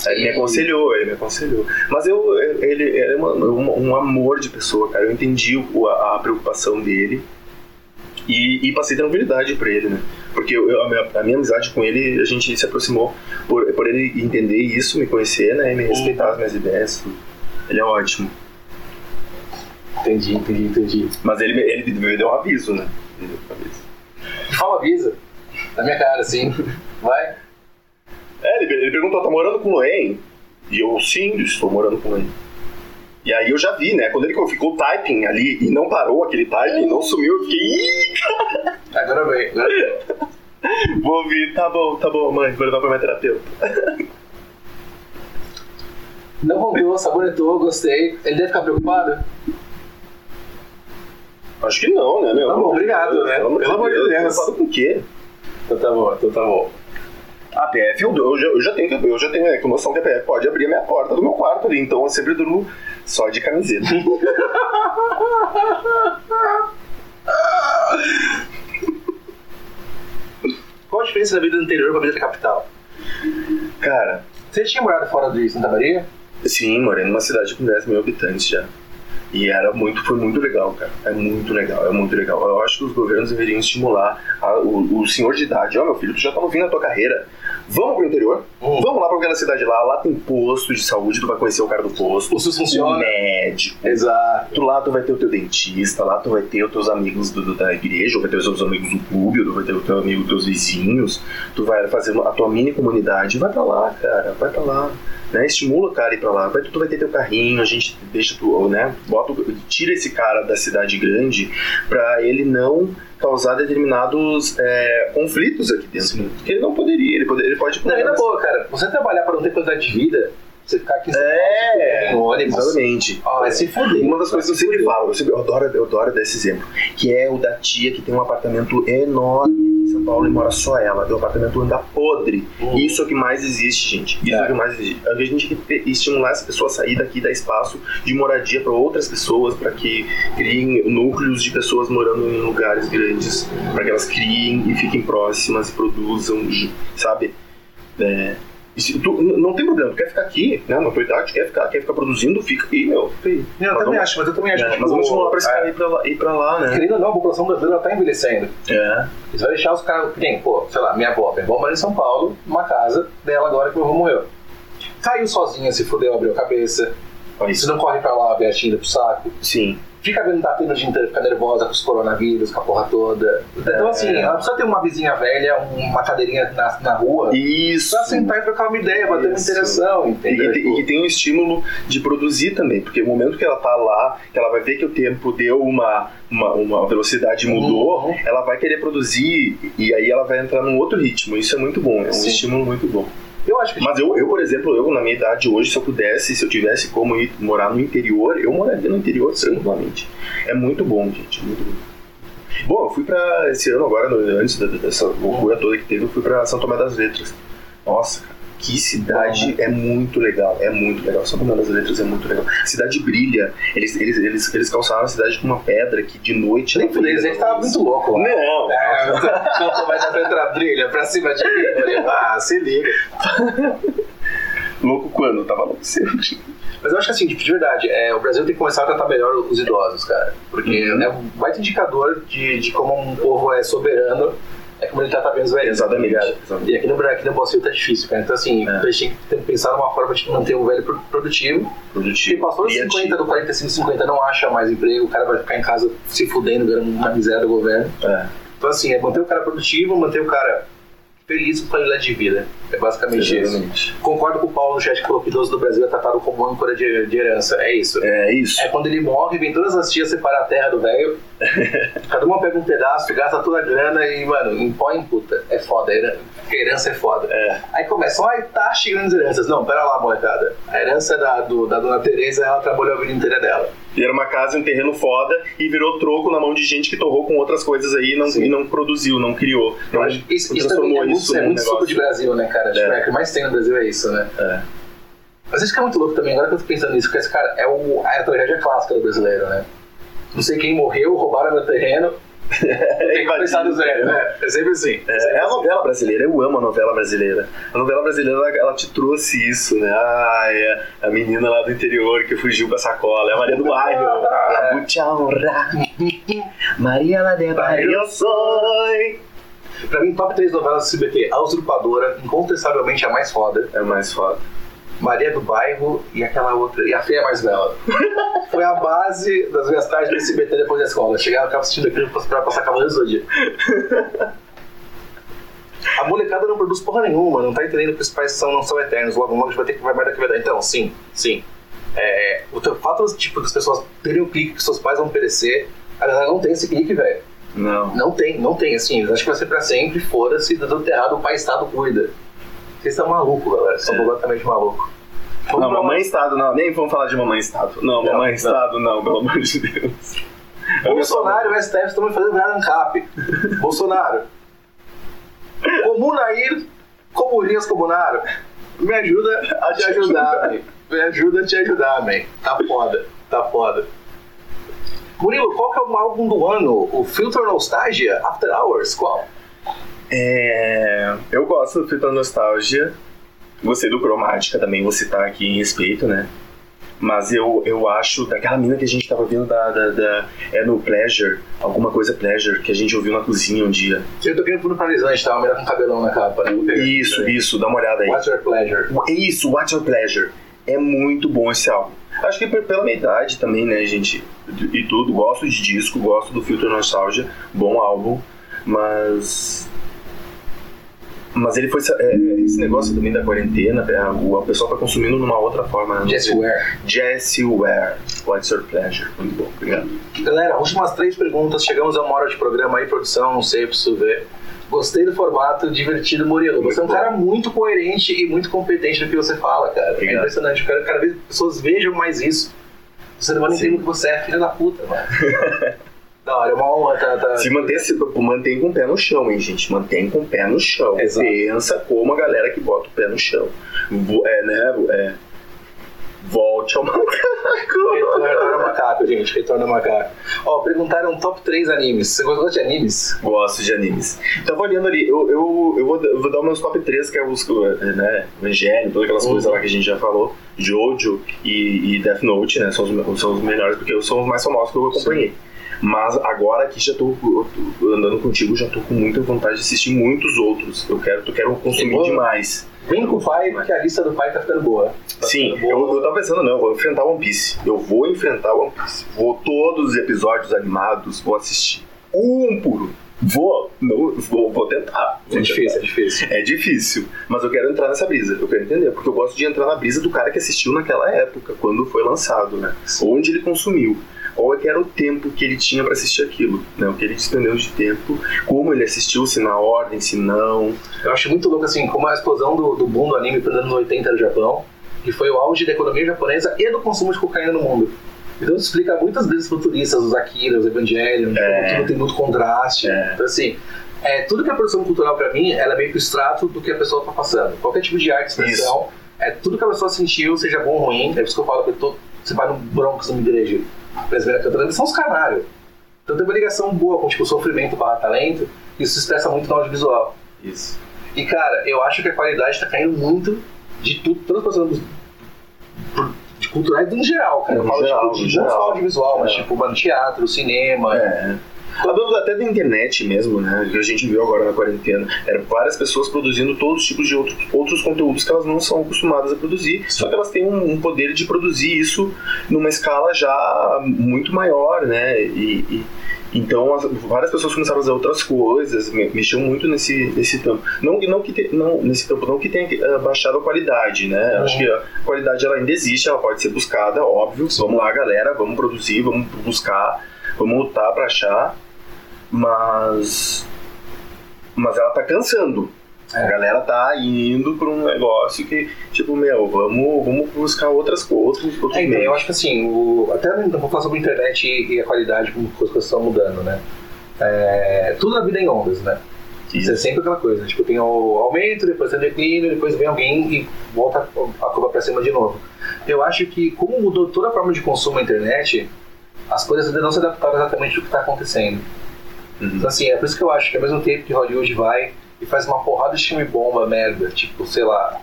Aí ele me aconselhou, ele me aconselhou. Mas eu, ele, é um, um amor de pessoa, cara. Eu entendi o- a, a preocupação dele e, e passei tranquilidade pra ele, né? Porque eu- eu- a, minha, a minha amizade com ele, a gente se aproximou por, por ele entender isso, me conhecer, né? E me respeitar as minhas ideias. Ele é ótimo. Entendi, entendi, entendi. Mas ele, ele me deu um aviso, né? Ele deu um aviso. Fala, avisa. Na minha cara, assim. Vai. É, ele, ele perguntou, tá morando com o Loen? E eu, sim, estou morando com o Loen. E aí eu já vi, né? Quando ele ficou typing ali e não parou aquele typing, não sumiu, eu fiquei, ih, Agora vem. Agora vem. vou ouvir, tá bom, tá bom, mãe, vou levar pra minha terapeuta. Não rompeu, sabonetou, gostei. Ele deve ficar preocupado? Acho que não, né, meu? Tá bom, obrigado, né? Pelo amor de. Deus. Preocupado com o quê? Então tá bom, então tá bom. A PF eu, eu, já, eu já tenho, eu já tenho é, noção que a PF pode abrir a minha porta do meu quarto ali, então eu sempre durmo só de camiseta. Qual a diferença da vida do interior pra vida da capital? Cara, Você tinha morado fora de Santa Maria? sim, morei numa cidade com 10 mil habitantes já. E era muito, foi muito legal, cara. É muito legal, é muito legal. Eu acho que os governos deveriam estimular a- o, o senhor de idade. Ó, meu filho, tu já tá fim da tua carreira. Vamos pro interior? Hum. Vamos lá pra aquela cidade lá. Lá tem posto de saúde, tu vai conhecer o cara do posto. O SUS O funciona? médico. Exato. Lá tu vai ter o teu dentista, lá tu vai ter os teus amigos do, da igreja, ou vai ter os teus amigos do clube, ou tu vai ter o teu amigo, teus vizinhos, tu vai fazer a tua mini comunidade, vai pra lá, cara, vai pra lá. Né? Estimula o cara a ir pra lá. Vai, tu vai ter teu carrinho, a gente deixa tu, né? Bota, o- tira esse cara da cidade grande pra ele não causar determinados é, conflitos aqui dentro. Sim. Porque ele não poderia, ele, poderia, ele pode Não, e na boa, cara, você trabalhar para não ter qualidade de vida Você ficar aqui É, no ônibus. exatamente. Ah, vai se fuder. Uma das coisas que eu sempre falo, eu, sempre, eu adoro, eu adoro dar esse exemplo, que é o da tia que tem um apartamento enorme em São Paulo e mora só ela. O apartamento anda podre. Hum. Isso é o que mais existe, gente. Isso é, É. o que mais existe. A gente tem que estimular essa pessoa a sair daqui, dar espaço de moradia para outras pessoas, para que criem núcleos de pessoas morando em lugares grandes, para que elas criem e fiquem próximas e produzam, sabe? É, se tu, não tem problema, tu quer ficar aqui, né? Na tua idade, quer ficar, quer ficar produzindo, fica aí, meu. Fica aí. Eu Mas também vamos- acho, mas eu também acho É, que. mas vamos estimular pra esse é, cara ir pra lá, ir pra lá né? Querendo ou não, a população brasileira tá envelhecendo. É. Você vai deixar os caras. Tem, pô, sei lá, minha avó. Minha avó mora em São Paulo, uma casa dela agora que meu avô morreu. Caiu sozinha, se fudeu, abriu a cabeça. Isso. não corre pra lá, vê a tinta pro saco. Sim. Fica vendo Datena o dia inteiro, fica nervosa com os coronavírus, com a porra toda. Então, É. assim, ela precisa ter uma vizinha velha, uma cadeirinha na, na rua. Isso. Pra sentar e trocar uma ideia, bater uma interação, E entendeu? que, tem- e que tem um estímulo de produzir também, porque o momento que ela tá lá, que ela vai ver que o tempo deu uma, uma, uma velocidade mudou, Uhum. ela vai querer produzir e aí ela vai entrar num outro ritmo. Isso é muito bom, é um Sim. estímulo muito bom. Eu acho que Mas eu, eu, por exemplo, eu na minha idade hoje, se eu pudesse, se eu tivesse como ir morar no interior, eu moraria no interior tranquilamente. É muito bom, gente, muito bom. Bom, eu fui pra esse ano agora, antes dessa loucura toda que teve, eu fui pra São Tomé das Letras. Nossa, cara, que cidade é muito legal, é muito legal. São Tomé das Letras é muito legal. A cidade brilha, eles, eles, eles, eles calçaram a cidade com uma pedra que de noite nem brilha. dizer que tava muito louco lá. Não, É, não mais na outra brilha pra cima de mim. Falei, Ah, se liga. louco quando? Eu tava louco sempre. Mas eu acho que assim, tipo, de verdade, é, o Brasil tem que começar a tratar melhor os idosos, cara. Porque Uhum. é um baita indicador de, de como um povo é soberano, é como ele trata bem os velhos. Exatamente. tá exatamente. E aqui no, aqui no Brasil tá difícil, cara. Então, assim, É. a gente tem que pensar numa forma de manter o velho pro- produtivo. Produtivo. passou dos criativo. 50, do 45, 50 não acha mais emprego, o cara vai ficar em casa se fudendo, ganhando uma miséria do governo. É. Então, assim, é manter o cara produtivo, manter o cara feliz com qualidade de vida. É basicamente isso. Exatamente. Concordo com o Paulo no chat que falou que o idoso do Brasil é tratado como âncora de, de herança. É isso. É isso. É quando ele morre, vem todas as tias separar a terra do velho. Cada uma pega um pedaço, gasta toda a grana e, mano, impõe puta. É foda. Porque herança é foda. É. Aí começam, ai, tá chegando as heranças. Não, pera lá, molecada. A herança é da, do, da dona Tereza, ela trabalhou a vida inteira dela. E era uma casa, um terreno foda e virou troco na mão de gente que torrou com outras coisas aí e não, e não produziu, não criou. Não, isso, não isso também é muito, é num muito suco de Brasil, né, cara? Tipo, É. é. o que mais tem no Brasil é isso, né? É. Mas isso que é muito louco também, agora que eu tô pensando nisso, porque esse cara é, o, é a tragédia clássica do brasileiro, né? Não sei quem morreu, roubaram meu terreno, tem que começar do zero, né? É sempre assim. É, é a novela brasileira, eu amo a novela brasileira. A novela brasileira, ela, ela te trouxe isso, né? Ah, é a menina lá do interior que fugiu com a sacola, é a Maria do Bairro. É. La mucha honra. Maria la de Bairro eu soy. Pra mim, top 3 novelas do SBT, A Usurpadora, incontestavelmente a mais foda, É mais foda. Maria do Bairro e aquela outra, e A Feia Mais Bela. Foi a base das minhas tardes do SBT depois da escola. Eu Chegava, ficava assistindo aquilo pra passar Cavaleiro do Zodíaco. A molecada não produz porra nenhuma, não tá entendendo que os pais são, não são eternos. Logo, logo vai ter que vai mais daqui vai dar. Então, sim, sim. É, o fato tipo, das pessoas terem o clique que seus pais vão perecer, a galera não tem esse clique, velho. Não. Não tem, não tem, assim. Acho que vai ser pra sempre, foda-se, tá tudo errado, o pai Estado cuida. Vocês estão malucos, galera. Vocês estão É. completamente malucos. Vamos Não, Mamãe Estado, não. Nem vamos falar de Mamãe Estado. Não, Não, Mamãe não. Estado, não, pelo amor de Deus. Bolsonaro e o STF estão me fazendo virar ANCAP. Bolsonaro. Comunair, Comunias Comunaro. Me ajuda a te ajudar, man. Me ajuda a te ajudar, man. Tá foda, tá foda. Murilo, qual que é o álbum do ano? O Filter Nostalgia? After Hours? Qual? É, eu gosto do Fita Nostalgia. Gostei do Cromática também, vou citar aqui em respeito, né? Mas eu, eu acho daquela mina que a gente tava vendo da, da, da- É no Pleasure, alguma coisa Pleasure, que a gente ouviu na cozinha um dia. Eu tô querendo pro paralisante, tá? Uma mulher com cabelão na capa, né? Isso, isso, dá uma olhada aí. What's your pleasure? Isso, What's Your Pleasure. É muito bom esse álbum. Acho que pela minha idade também, né, gente? E tudo, gosto de disco, gosto do Filter Nostalgia, bom álbum, mas. Mas ele foi. é, esse negócio também da quarentena, é, o- a pessoa tá consumindo numa outra forma. né? Jesse Ware. Jesse Ware. What's your pleasure? Muito bom, obrigado. Galera, últimas três perguntas. Chegamos a uma hora de programa aí, produção, não sei, preciso ver. Gostei do formato, divertido, Murilo. Você é um Muito cara muito coerente e muito competente no que você fala, cara. É Obrigado. impressionante. Eu quero que cada vez as pessoas vejam mais isso. Você não vai entender o que você é, filha da puta, mano. da hora, é uma honra, tá? tá- Se manter, se, mantém com o pé no chão, hein, gente? Mantém com o pé no chão. Exato. Pensa como a galera que bota o pé no chão. É, né? É, volte ao macaco. Retorna ao macaco, gente. Retorna ao macaco. Ó, perguntaram top 3 animes. Você gostou de animes? Gosto de animes. Tava olhando ali, eu, eu, eu, vou, eu vou dar os meus top 3, que é os, né, Evangelho, todas aquelas Uhum. coisas lá que a gente já falou. Jojo e, e Death Note, né? São os, são os melhores, porque são os mais famosos que eu acompanhei. Mas agora aqui já tô, eu tô andando contigo, já tô com muita vontade de assistir muitos outros. Eu quero, eu quero consumir demais. Vem com o pai, porque a lista do pai tá ficando boa. Tá Sim, ficando eu, boa. eu tava pensando, não, eu vou enfrentar One Piece. Eu vou enfrentar One Piece. Vou todos os episódios animados, vou assistir. Um por um. Vou, não, vou, vou tentar. É difícil, é difícil. É difícil, mas eu quero entrar nessa brisa, eu quero entender, porque eu gosto de entrar na brisa do cara que assistiu naquela época, quando foi lançado, né? Onde ele consumiu, qual é era o tempo que ele tinha para assistir aquilo, né? O que ele despendeu de tempo, como ele assistiu, se na ordem, se não. Eu acho muito louco, assim, como a explosão do, do boom do anime nos anos 80 no Japão, que foi o auge da economia japonesa e do consumo de cocaína no mundo. Então isso explica muitas vezes futuristas, os Akira, os Evangelion, É. tudo tem muito contraste. É. Então, assim, é, tudo que é produção cultural pra mim, ela é meio que o extrato do que a pessoa tá passando. Qualquer tipo de arte, expressão, é tudo que a pessoa sentiu, seja bom ou ruim. É por isso que eu falo que eu tô, você vai no Bronx, numa igreja, brasileira cantando, são os canários. Então tem uma ligação boa com tipo, sofrimento barra talento, isso se expressa muito no audiovisual. Isso. E cara, eu acho que a qualidade tá caindo muito de tudo, todas as de culturais no geral, cara. Eu falo geral, tipo, de não geral. só audiovisual, mas É. tipo, mano, teatro, cinema. É. Falando até da internet mesmo, né? Que a gente viu agora na quarentena. Eram várias pessoas produzindo todos os tipos de outros, outros conteúdos que elas não são acostumadas a produzir. Só que elas têm um, um poder de produzir isso numa escala já muito maior, né? E, e- então as- várias pessoas começaram a fazer outras coisas, me- mexeu muito nesse, nesse campo. Não, não que te- não, nesse campo não que tenha eh, baixado a qualidade, né? Uhum. Acho que a qualidade ela ainda existe, ela pode ser buscada, óbvio. Vamos lá, galera, vamos produzir, vamos buscar, vamos lutar pra achar. Mas. Mas ela tá cansando. É. A galera tá indo pra um negócio que, tipo, meu, vamos, vamos buscar outras coisas, outros, É, então, eu acho que assim, o, até não vou falar sobre a internet e, a qualidade, como as coisas estão mudando, né? É, tudo na vida é em ondas, né? Isso é sempre aquela coisa, tipo, tem o aumento, depois tem o declínio, depois vem alguém e volta a curva pra cima de novo. Eu acho que, como mudou toda a forma de consumo na internet, as coisas ainda não se adaptaram exatamente ao que está acontecendo. Uhum. Então, assim, é por isso que eu acho que ao mesmo tempo que Hollywood vai e faz uma porrada de filme bomba, merda, tipo, sei lá,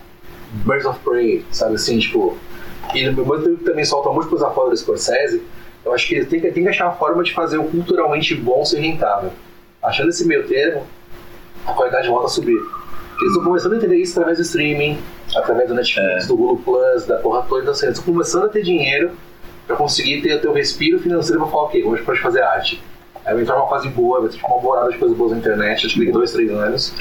Birds of Prey, sabe assim, tipo. E no mesmo tempo também solta muitas coisas fora do Scorsese, eu acho que ele tem que, tem que achar a forma de fazer o culturalmente bom ser rentável. Achando esse meio termo, a qualidade volta a subir. Eles estão começando a entender isso através do streaming, através do Netflix, do Hulu Plus, da porra toda. Então, assim, eles estão começando a ter dinheiro para conseguir ter o teu respiro financeiro para falar, ok, hoje pode fazer arte. Aí vai entrar uma fase boa, vai ter uma borada de coisas boas na internet, acho que dois, três anos.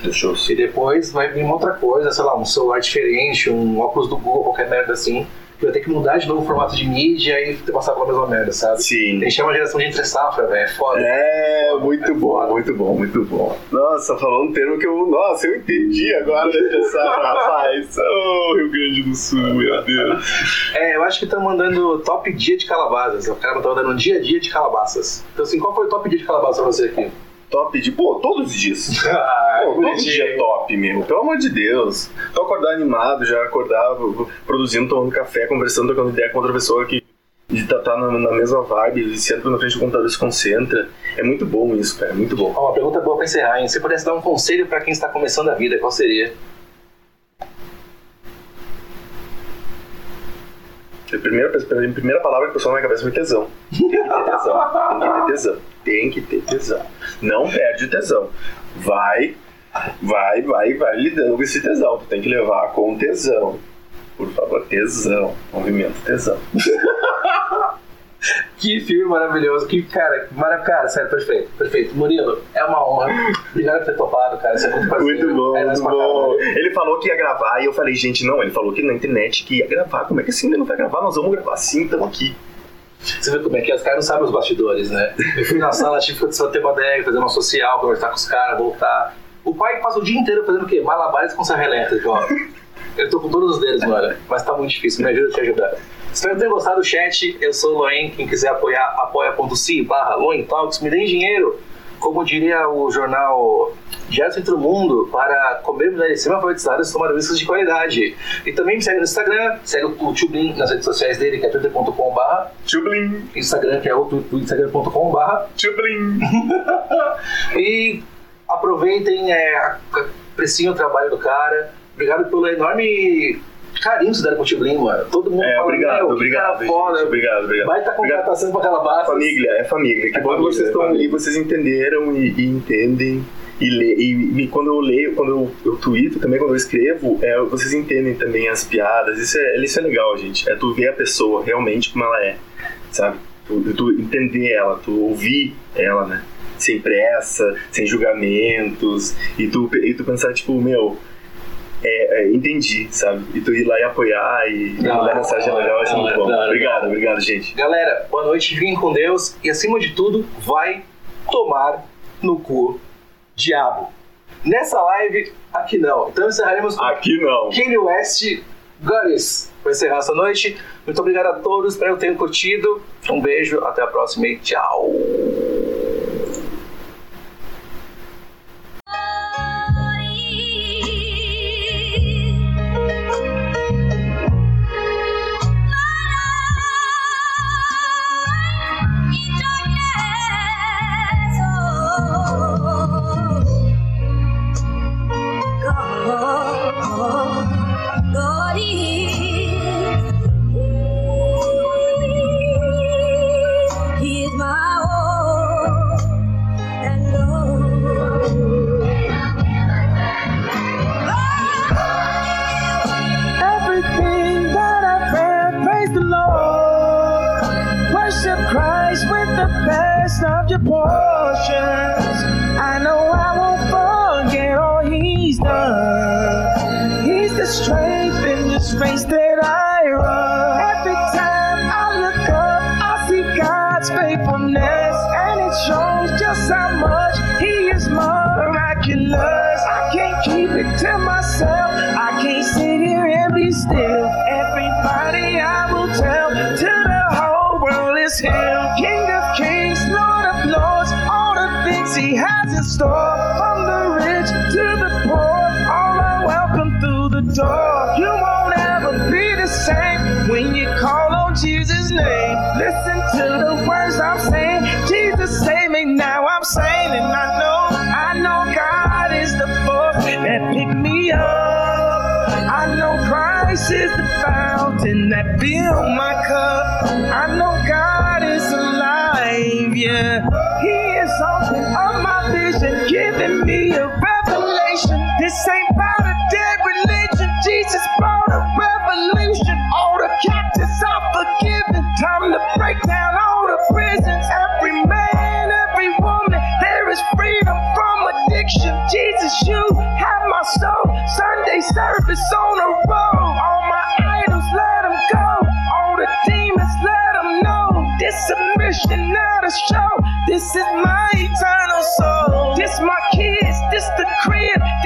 E depois vai vir uma outra coisa, sei lá, um celular diferente, um óculos do Google, qualquer merda assim. Vai ter que mudar de novo o formato de mídia e passar pela mesma merda, sabe? Sim. Chamar uma geração de entre safra, velho. É foda. É, muito bom, muito bom, muito bom. Nossa, falou um termo que eu. Nossa, eu entendi agora dessa rapaz. Oh, Rio Grande do Sul, meu Deus. É, eu acho que estão mandando top dia de calabazas. O cara tá mandando dia a dia de calabaças. Então, assim, qual foi o top dia de calabaça pra você aqui? Top de. Pô, todos os dias. ah, Pô, todo dia é top, meu. Pelo amor de Deus. Tô acordar animado, já acordava produzindo, tomando café, conversando, trocando ideia com outra pessoa que tá, tá na, na mesma vibe, senta na frente do computador e se concentra. É muito bom isso, cara. É muito bom. Uma pergunta boa pra encerrar, hein? Se você pudesse dar um conselho pra quem está começando a vida, qual seria? A primeira, a primeira palavra que passou na minha cabeça foi tesão. Tem que ter tesão. Tem que ter tesão. Tem que ter tesão. Não perde o tesão. Vai, vai, vai, vai lidando com esse tesão. Tu tem que levar com tesão. Por favor, tesão. Movimento tesão. Que filme maravilhoso, que cara, maravilhoso, cara, sério, perfeito, perfeito. Murilo, é uma honra. Obrigado por ter topado, cara. Você é muito parceiro. Muito bom, é, muito bom. Ele falou que ia gravar e eu falei, gente, não, ele falou que na internet que ia gravar. Como é que assim ele não vai gravar? Nós vamos gravar sim, estamos aqui. Você vê como é que é? Os caras não sabem os bastidores, né? Eu fui na sala, tive que ter uma ideia, fazer uma social, conversar com os caras, voltar. O pai passa o dia inteiro fazendo o quê? Malabares com serra elétrica, ó. Eu tô com todos os dedos, mano, mas tá muito difícil, me ajuda a te ajudar. Espero ter gostado do chat, eu sou o Loen, quem quiser apoiar, apoia.se barra Talks, me deem dinheiro, como diria o jornal Direto Entre o Mundo, para comermos ali cima alfabetizados e tomar whiskas de qualidade. E também me segue no Instagram, segue o Tubin nas redes sociais dele, que é twitter.com barra Tchublim, Instagram, que é o instagram.com barra tchublim. e aproveitem, é, apreciem o trabalho do cara. Obrigado pelo enorme carinho que vocês deram com o Tiblim, mano. Todo mundo É, fala, obrigado, que obrigado, cara foda. obrigado, obrigado. Vai estar Obrigado. contratação pra aquela base. Família, é família. Que É bom que família, vocês é estão e vocês entenderam e, e entendem. E, lê, e me- quando eu leio, quando eu, eu tweeto, também quando eu escrevo, é, vocês entendem também as piadas. Isso é, isso é legal, gente. É tu ver a pessoa realmente como ela é, sabe? Tu, tu entender ela, tu ouvir ela, né? Sem pressa, sem julgamentos. E tu, e tu pensar, tipo, meu, é, é, entendi, sabe? E tu ir lá e apoiar e Da mandar mensagem legal, vai ser da muito bom. Obrigado, obrigado, gente. Galera, boa noite, fiquem com Deus e acima de tudo, vai tomar no cu, diabo. Nessa live, aqui não. Então encerraremos com Aqui não. Kanye West, Goddess. Vou encerrar essa noite. Muito obrigado a todos, espero que tenham curtido. Um beijo, até a próxima e tchau. Same when you call on Jesus' name. Listen to the words I'm saying. Jesus save me now. I'm saying, and I know, I know God is the force that picked me up. I know Christ is the fountain that filled my cup. I know God is alive, yeah. He is something of my vision, giving me a revelation. This ain't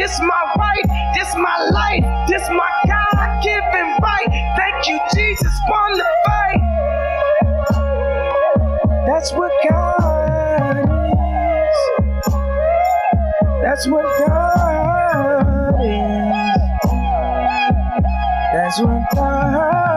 this my wife, this my life, this my God given right. Thank you, Jesus, won the fight. That's what God is. That's what God is. That's what God